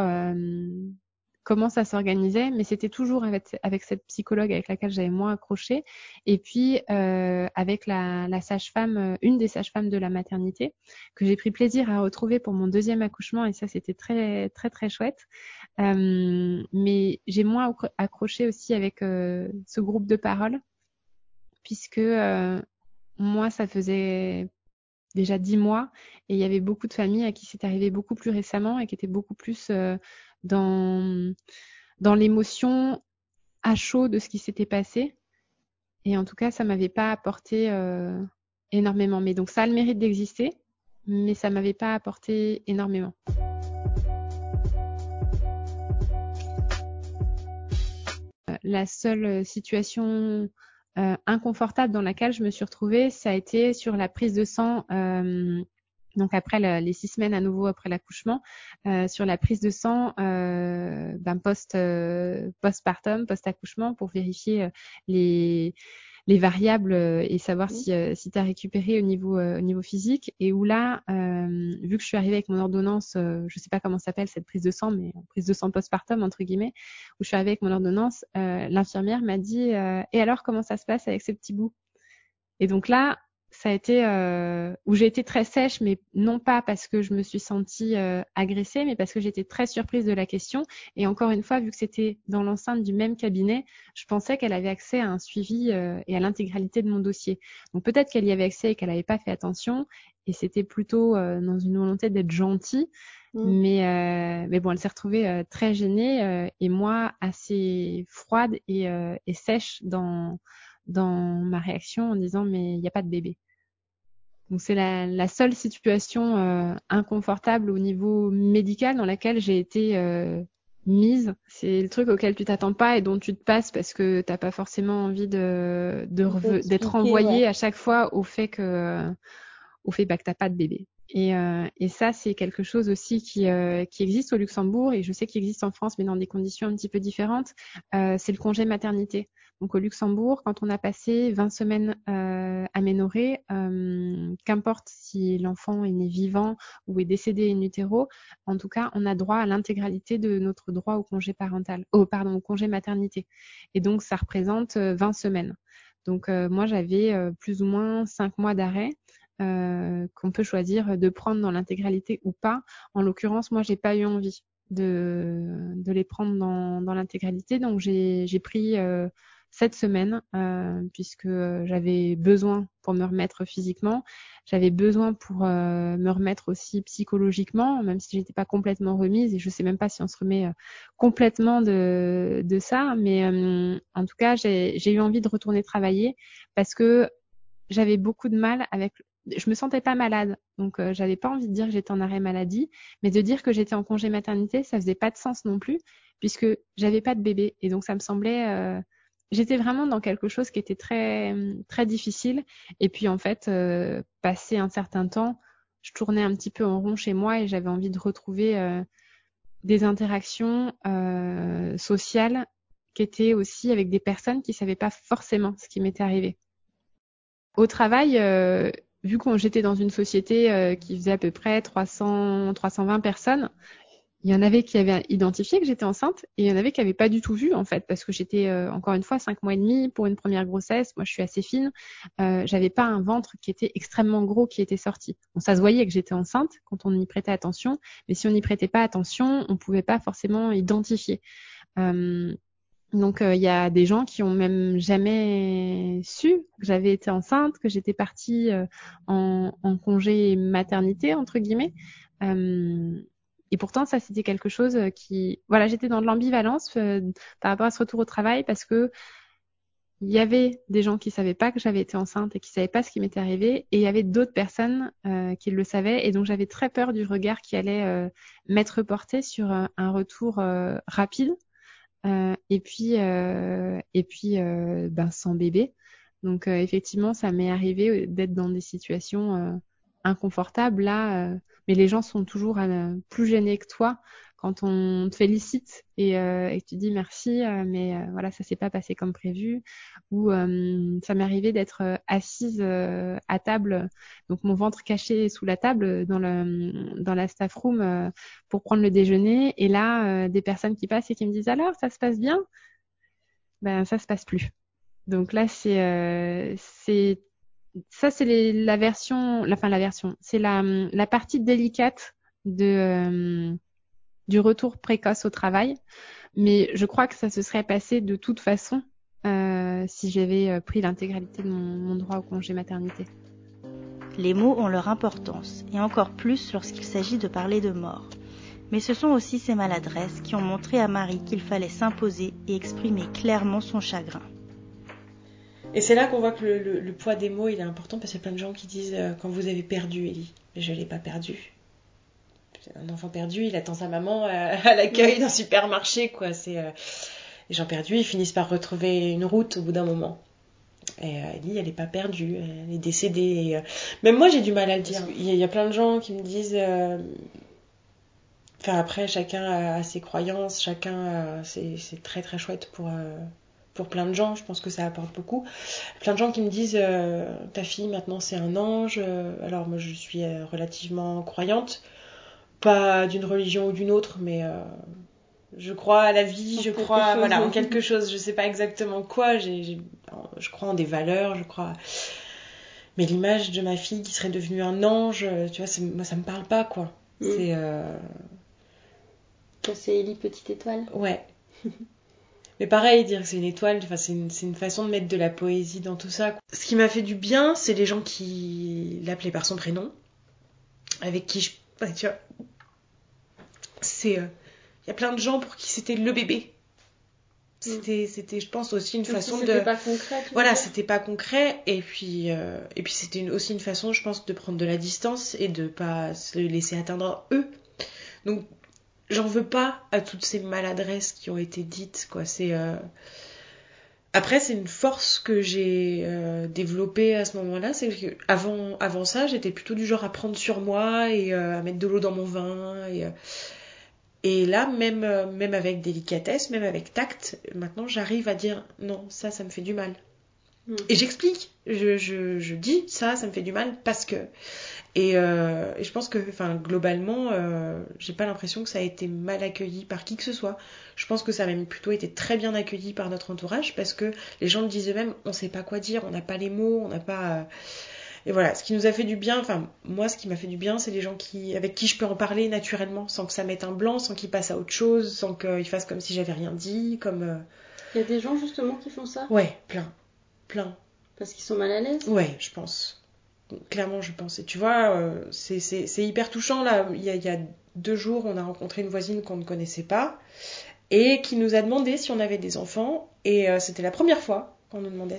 comment ça s'organisait, mais c'était toujours avec, avec, cette psychologue avec laquelle j'avais moins accroché, et puis euh, avec la, la sage-femme, euh, une des sages-femmes de la maternité, que j'ai pris plaisir à retrouver pour mon deuxième accouchement, et ça c'était très très très chouette. Euh, mais j'ai moins accroché aussi avec euh, ce groupe de parole, puisque euh, moi ça faisait déjà dix mois et il y avait beaucoup de familles à qui c'est arrivé beaucoup plus récemment et qui étaient beaucoup plus euh, dans, l'émotion à chaud de ce qui s'était passé. Et en tout cas, ça m'avait pas apporté euh, énormément. Mais donc ça a le mérite d'exister, mais ça m'avait pas apporté énormément. Euh, la seule situation euh, inconfortable dans laquelle je me suis retrouvée, ça a été sur la prise de sang donc après les six semaines à nouveau après l'accouchement, euh, sur la prise de sang euh, ben post euh, postpartum, post accouchement pour vérifier euh, les les variables euh, et savoir si, si tu as récupéré au niveau au niveau physique. Et où là vu que je suis arrivée avec mon ordonnance je sais pas comment s'appelle cette prise de sang mais prise de sang postpartum entre guillemets où je suis arrivée avec mon ordonnance l'infirmière m'a dit et alors comment ça se passe avec ces petits bouts? Et donc là ça a été euh, où j'ai été très sèche, mais non pas parce que je me suis sentie euh, agressée, mais parce que j'étais très surprise de la question. Et encore une fois, vu que c'était dans l'enceinte du même cabinet, je pensais qu'elle avait accès à un suivi euh, et à l'intégralité de mon dossier. Donc peut-être qu'elle y avait accès et qu'elle n'avait pas fait attention, et c'était plutôt euh, dans une volonté d'être gentille. Mmh. Mais, euh, mais bon, elle s'est retrouvée très gênée et moi assez froide et, et sèche dans dans ma réaction en disant mais il n'y a pas de bébé. Donc c'est la, seule situation inconfortable au niveau médical dans laquelle j'ai été mise. C'est le truc auquel tu t'attends pas et dont tu te passes parce que t'as pas forcément envie de d'être envoyé à chaque fois au fait que au fait bah, que t'as pas de bébé. Et, euh, et ça, c'est quelque chose aussi qui, euh, qui existe au Luxembourg et je sais qu'il existe en France, mais dans des conditions un petit peu différentes. Euh, c'est le congé maternité. Donc au Luxembourg, quand on a passé 20 semaines euh, aménorées, euh, qu'importe si l'enfant est né vivant ou est décédé in utero, en tout cas, on a droit à l'intégralité de notre droit au congé parental, oh, pardon, au congé maternité. Et donc ça représente 20 semaines. Donc moi, j'avais plus ou moins 5 mois d'arrêt. Euh, qu'on peut choisir de prendre dans l'intégralité ou pas. En l'occurrence, moi, j'ai pas eu envie de, de les prendre dans, dans l'intégralité, donc j'ai pris euh, cette semaine euh, puisque j'avais besoin pour me remettre physiquement, j'avais besoin pour me remettre aussi psychologiquement, même si j'étais pas complètement remise et je sais même pas si on se remet complètement de, de ça, mais en tout cas j'ai eu envie de retourner travailler parce que j'avais beaucoup de mal avec je me sentais pas malade, donc euh, j'avais pas envie de dire que j'étais en arrêt maladie, mais de dire que j'étais en congé maternité, ça faisait pas de sens non plus, puisque j'avais pas de bébé, et donc ça me semblait, euh, j'étais vraiment dans quelque chose qui était très très difficile, et puis en fait, euh, passé un certain temps, je tournais un petit peu en rond chez moi et j'avais envie de retrouver euh, des interactions sociales qui étaient aussi avec des personnes qui savaient pas forcément ce qui m'était arrivé. Au travail, vu que j'étais dans une société euh, qui faisait à peu près 300, 320 personnes, il y en avait qui avaient identifié que j'étais enceinte et il y en avait qui n'avaient pas du tout vu en fait parce que j'étais euh, encore une fois cinq mois et demi pour une première grossesse. Moi, je suis assez fine. Euh, j'avais pas un ventre qui était extrêmement gros qui était sorti. Ça se voyait que j'étais enceinte quand on y prêtait attention, mais si on n'y prêtait pas attention, on pouvait pas forcément identifier. Euh, donc euh, il y a des gens qui ont même jamais su que j'avais été enceinte, que j'étais partie euh, en, congé maternité entre guillemets. Et pourtant ça c'était quelque chose qui, voilà, j'étais dans de l'ambivalence par rapport à ce retour au travail parce que il y avait des gens qui savaient pas que j'avais été enceinte et qui savaient pas ce qui m'était arrivé, et il y avait d'autres personnes qui le savaient, et donc j'avais très peur du regard qui allait m'être porté sur un retour rapide euh, et puis euh, et puis euh, ben sans bébé. Donc effectivement, ça m'est arrivé d'être dans des situations inconfortables là, mais les gens sont toujours plus gênés que toi quand on te félicite et, euh, et tu dis merci, euh, mais euh, voilà, ça s'est pas passé comme prévu. Ou ça m'est arrivé d'être assise à table, donc mon ventre caché sous la table dans le dans la staff room pour prendre le déjeuner, et là des personnes qui passent et qui me disent alors ça se passe bien, ben ça se passe plus. Donc là c'est ça c'est la version, la fin la version, c'est la partie délicate de du retour précoce au travail. Mais je crois que ça se serait passé de toute façon euh, si j'avais euh, pris l'intégralité de mon, droit au congé maternité. Les mots ont leur importance, et encore plus lorsqu'il s'agit de parler de mort. Mais ce sont aussi ces maladresses qui ont montré à Marie qu'il fallait s'imposer et exprimer clairement son chagrin. Et c'est là qu'on voit que le, poids des mots il est important parce qu'il y a plein de gens qui disent euh, quand vous avez perdu Ellie, je l'ai pas perdu un enfant perdu, il attend sa maman euh, [laughs] à, l'accueil d'un supermarché, quoi. C'est euh, les gens perdus, ils finissent par retrouver une route au bout d'un moment. Et Ellie, elle n'est pas perdue, elle est décédée. Même moi, j'ai du mal à le dire. Il y, a plein de gens qui me disent. Enfin, après, chacun a ses croyances, chacun. C'est très très chouette pour pour plein de gens, je pense que ça apporte beaucoup. Plein de gens qui me disent ta fille maintenant c'est un ange. alors moi je suis relativement croyante, pas d'une religion ou d'une autre, mais euh, je crois à la vie, je crois voilà, en [laughs] quelque chose, je sais pas exactement quoi, j'ai, je crois en des valeurs, je crois. Mais l'image de ma fille qui serait devenue un ange, tu vois, moi ça me parle pas quoi. Mm. C'est. Euh... C'est Ellie Petite Étoile Ouais. [laughs] Mais pareil, dire que c'est une étoile, c'est une, une, façon de mettre de la poésie dans tout ça. Ce qui m'a fait du bien, c'est les gens qui l'appelaient par son prénom, avec qui je. tu vois, c'est. Il euh, y a plein de gens pour qui c'était le bébé. C'était, c'était, je pense aussi une façon de. C'était pas concret. Voilà, c'était pas concret et puis euh, et puis c'était aussi une façon, je pense, de prendre de la distance et de pas se laisser atteindre eux. Donc j'en veux pas à toutes ces maladresses qui ont été dites, quoi. C'est euh, après c'est une force que j'ai euh, développée à ce moment-là, c'est que avant avant ça j'étais plutôt du genre à prendre sur moi et euh, à mettre de l'eau dans mon vin et et là, même, même avec délicatesse, même avec tact, maintenant j'arrive à dire non, ça, ça me fait du mal. Mm. Et j'explique, je, je, je dis ça, ça me fait du mal parce que. Et, euh, et je pense que, enfin, globalement, euh, j'ai pas l'impression que ça a été mal accueilli par qui que ce soit. Je pense que ça a même plutôt été très bien accueilli par notre entourage parce que les gens le disent eux-mêmes, on sait pas quoi dire, on n'a pas les mots, on n'a pas. euh, Et voilà, ce qui nous a fait du bien, enfin, moi, ce qui m'a fait du bien, c'est les gens qui, avec qui je peux en parler naturellement, sans que ça mette un blanc, sans qu'ils passent à autre chose, sans qu'ils fassent comme si j'avais rien dit, comme. euh, Il y a des gens justement qui font ça? Ouais, plein. Plein. parce qu'ils sont mal à l'aise? Ouais, je pense. Clairement, je pense. Tu vois, euh, c'est- hyper touchant. Là, il y, a, deux jours, on a rencontré une voisine qu'on ne connaissait pas et qui nous a demandé si on avait des enfants. Et euh, c'était la première fois qu'on nous demandait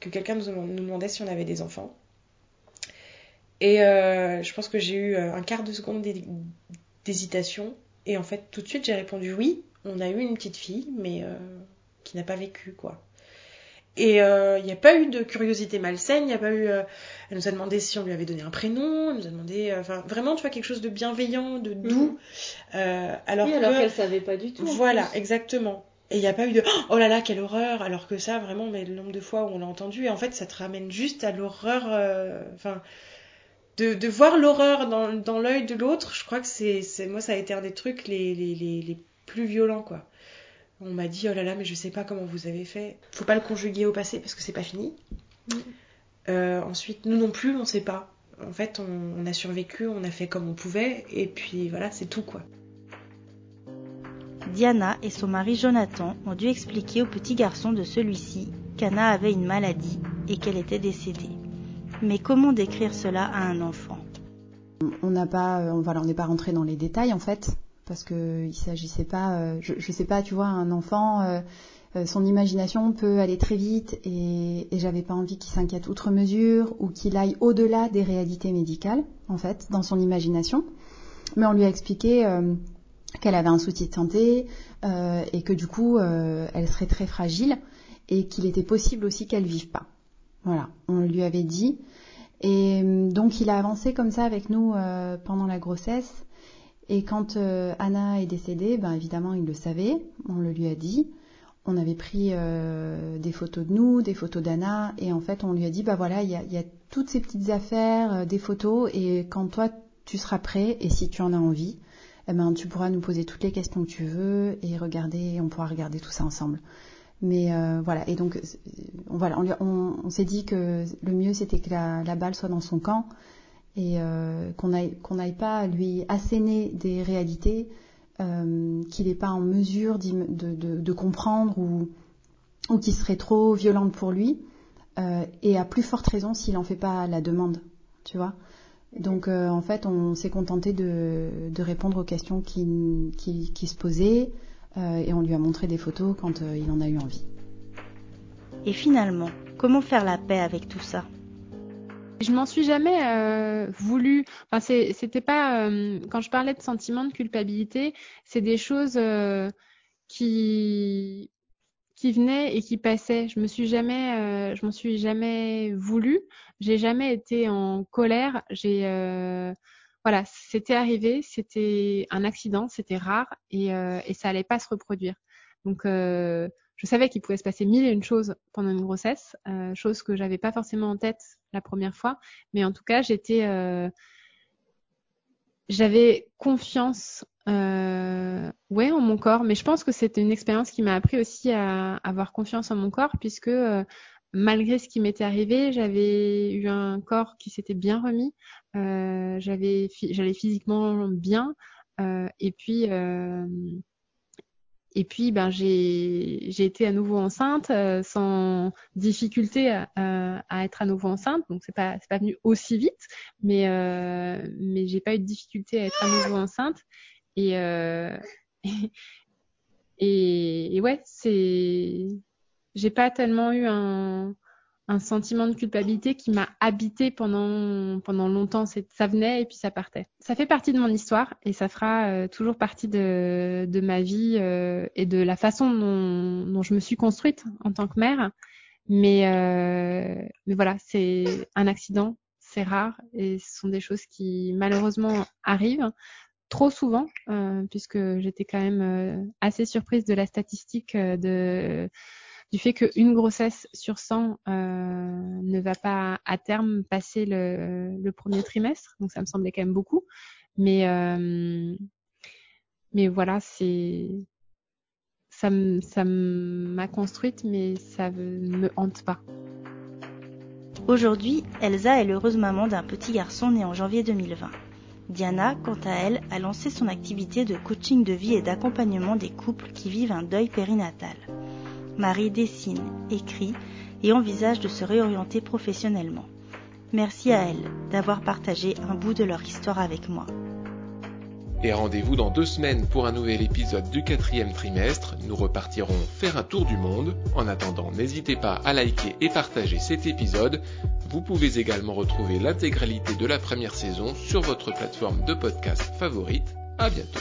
que quelqu'un nous, demandait si on avait des enfants. Et euh, je pense que j'ai eu un quart de seconde d'hé- d'hésitation. Et en fait, tout de suite, j'ai répondu oui. On a eu une petite fille, mais qui n'a pas vécu, quoi. Et euh, il n'y a pas eu de curiosité malsaine, il n'y a pas eu. euh, elle nous a demandé si on lui avait donné un prénom, elle nous a demandé. euh, Enfin, vraiment, tu vois, quelque chose de bienveillant, de doux. euh, alors oui, alors que. qu'elle savait pas du tout. Voilà, exactement. Et il n'y a pas eu de oh là là, quelle horreur Alors que ça, vraiment, mais le nombre de fois où on l'a entendu, et en fait, ça te ramène juste à l'horreur. euh, Enfin. de, de voir l'horreur dans, dans l'œil de l'autre, je crois que c'est. c'est- Moi, ça a été un des trucs les, les, les, les plus violents, quoi. On m'a dit, oh là là, mais je sais pas comment vous avez fait. Faut pas le conjuguer au passé parce que c'est pas fini. Euh, ensuite, nous non plus, on sait pas. En fait, on, on a survécu, on a fait comme on pouvait, et puis voilà, c'est tout, quoi. Diana et son mari Jonathan ont dû expliquer au petit garçon de celui-ci qu'Anna avait une maladie et qu'elle était décédée. Mais comment décrire cela à un enfant? On n'a pas, euh, voilà, on n'est pas rentré dans les détails en fait, parce que il s'agissait pas, euh, je, je sais pas, tu vois, un enfant, euh, euh, son imagination peut aller très vite et, et j'avais pas envie qu'il s'inquiète outre mesure ou qu'il aille au-delà des réalités médicales en fait dans son imagination. Mais on lui a expliqué qu'elle avait un souci de santé et que du coup elle serait très fragile et qu'il était possible aussi qu'elle vive pas. Voilà, on lui avait dit. Et donc il a avancé comme ça avec nous pendant la grossesse. Et quand euh, Anna est décédée, ben évidemment il le savait, on le lui a dit. On avait pris euh, des photos de nous, des photos d'Anna, et en fait on lui a dit bah voilà il y a, y a toutes ces petites affaires, euh, des photos, et quand toi tu seras prêt et si tu en as envie, eh ben tu pourras nous poser toutes les questions que tu veux et regarder, on pourra regarder tout ça ensemble. Mais euh, voilà, et donc euh, on, voilà, on, on- on s'est dit que le mieux c'était que la, la balle soit dans son camp et euh, qu'on aille qu'on n'aille pas lui asséner des réalités euh, qu'il n'est pas en mesure de, comprendre ou, qui seraient trop violentes pour lui, euh, et à plus forte raison s'il n'en fait pas la demande, tu vois. Donc en fait, on s'est contenté de, répondre aux questions qui, se posaient, et on lui a montré des photos quand il en a eu envie. Et finalement, comment faire la paix avec tout ça? Je m'en suis jamais euh, voulu. Enfin, c'était pas euh, quand je parlais de sentiment de culpabilité, c'est des choses euh, qui qui venaient et qui passaient. Je me suis jamais, euh, je m'en suis jamais voulu. J'ai jamais été en colère. J'ai euh, voilà, c'était arrivé, c'était un accident, c'était rare et, euh, et ça allait pas se reproduire. Donc je savais qu'il pouvait se passer mille et une choses pendant une grossesse, euh, chose que j'avais pas forcément en tête la première fois, mais en tout cas j'étais, euh, j'avais confiance, euh, ouais, en mon corps, mais je pense que c'était une expérience qui m'a appris aussi à avoir confiance en mon corps, puisque euh, malgré ce qui m'était arrivé, j'avais eu un corps qui s'était bien remis, euh, j'avais, j'allais physiquement bien, euh, et puis et puis, ben, j'ai été à nouveau enceinte euh, sans difficulté à, à- être à nouveau enceinte. Donc, c'est pas pas venu aussi vite, mais euh, mais j'ai pas eu de difficulté à être à nouveau enceinte. Et euh, [laughs] Et, ouais, c'est, j'ai pas tellement eu un, un sentiment de culpabilité qui m'a habité pendant pendant longtemps. Ça venait et puis ça partait. Ça fait partie de mon histoire et ça fera euh, toujours partie de, de ma vie euh, et de la façon dont, dont, je me suis construite en tant que mère. Mais euh, mais voilà, c'est un accident, c'est rare et ce sont des choses qui malheureusement arrivent trop souvent, euh, puisque j'étais quand même euh, assez surprise de la statistique de, du fait qu'une grossesse sur 100 ne va pas à terme passer le, premier trimestre. Donc ça me semblait quand même beaucoup. Mais, mais voilà, c'est ça m'a construite, mais ça ne me hante pas. Aujourd'hui, Elsa est l'heureuse maman d'un petit garçon né en janvier 2020. Diana, quant à elle, a lancé son activité de coaching de vie et d'accompagnement des couples qui vivent un deuil périnatal. Marie dessine, écrit et envisage de se réorienter professionnellement. Merci à elle d'avoir partagé un bout de leur histoire avec moi. Et rendez-vous dans deux semaines pour un nouvel épisode du quatrième trimestre. Nous repartirons faire un tour du monde. En attendant, n'hésitez pas à liker et partager cet épisode. Vous pouvez également retrouver l'intégralité de la première saison sur votre plateforme de podcast favorite. À bientôt.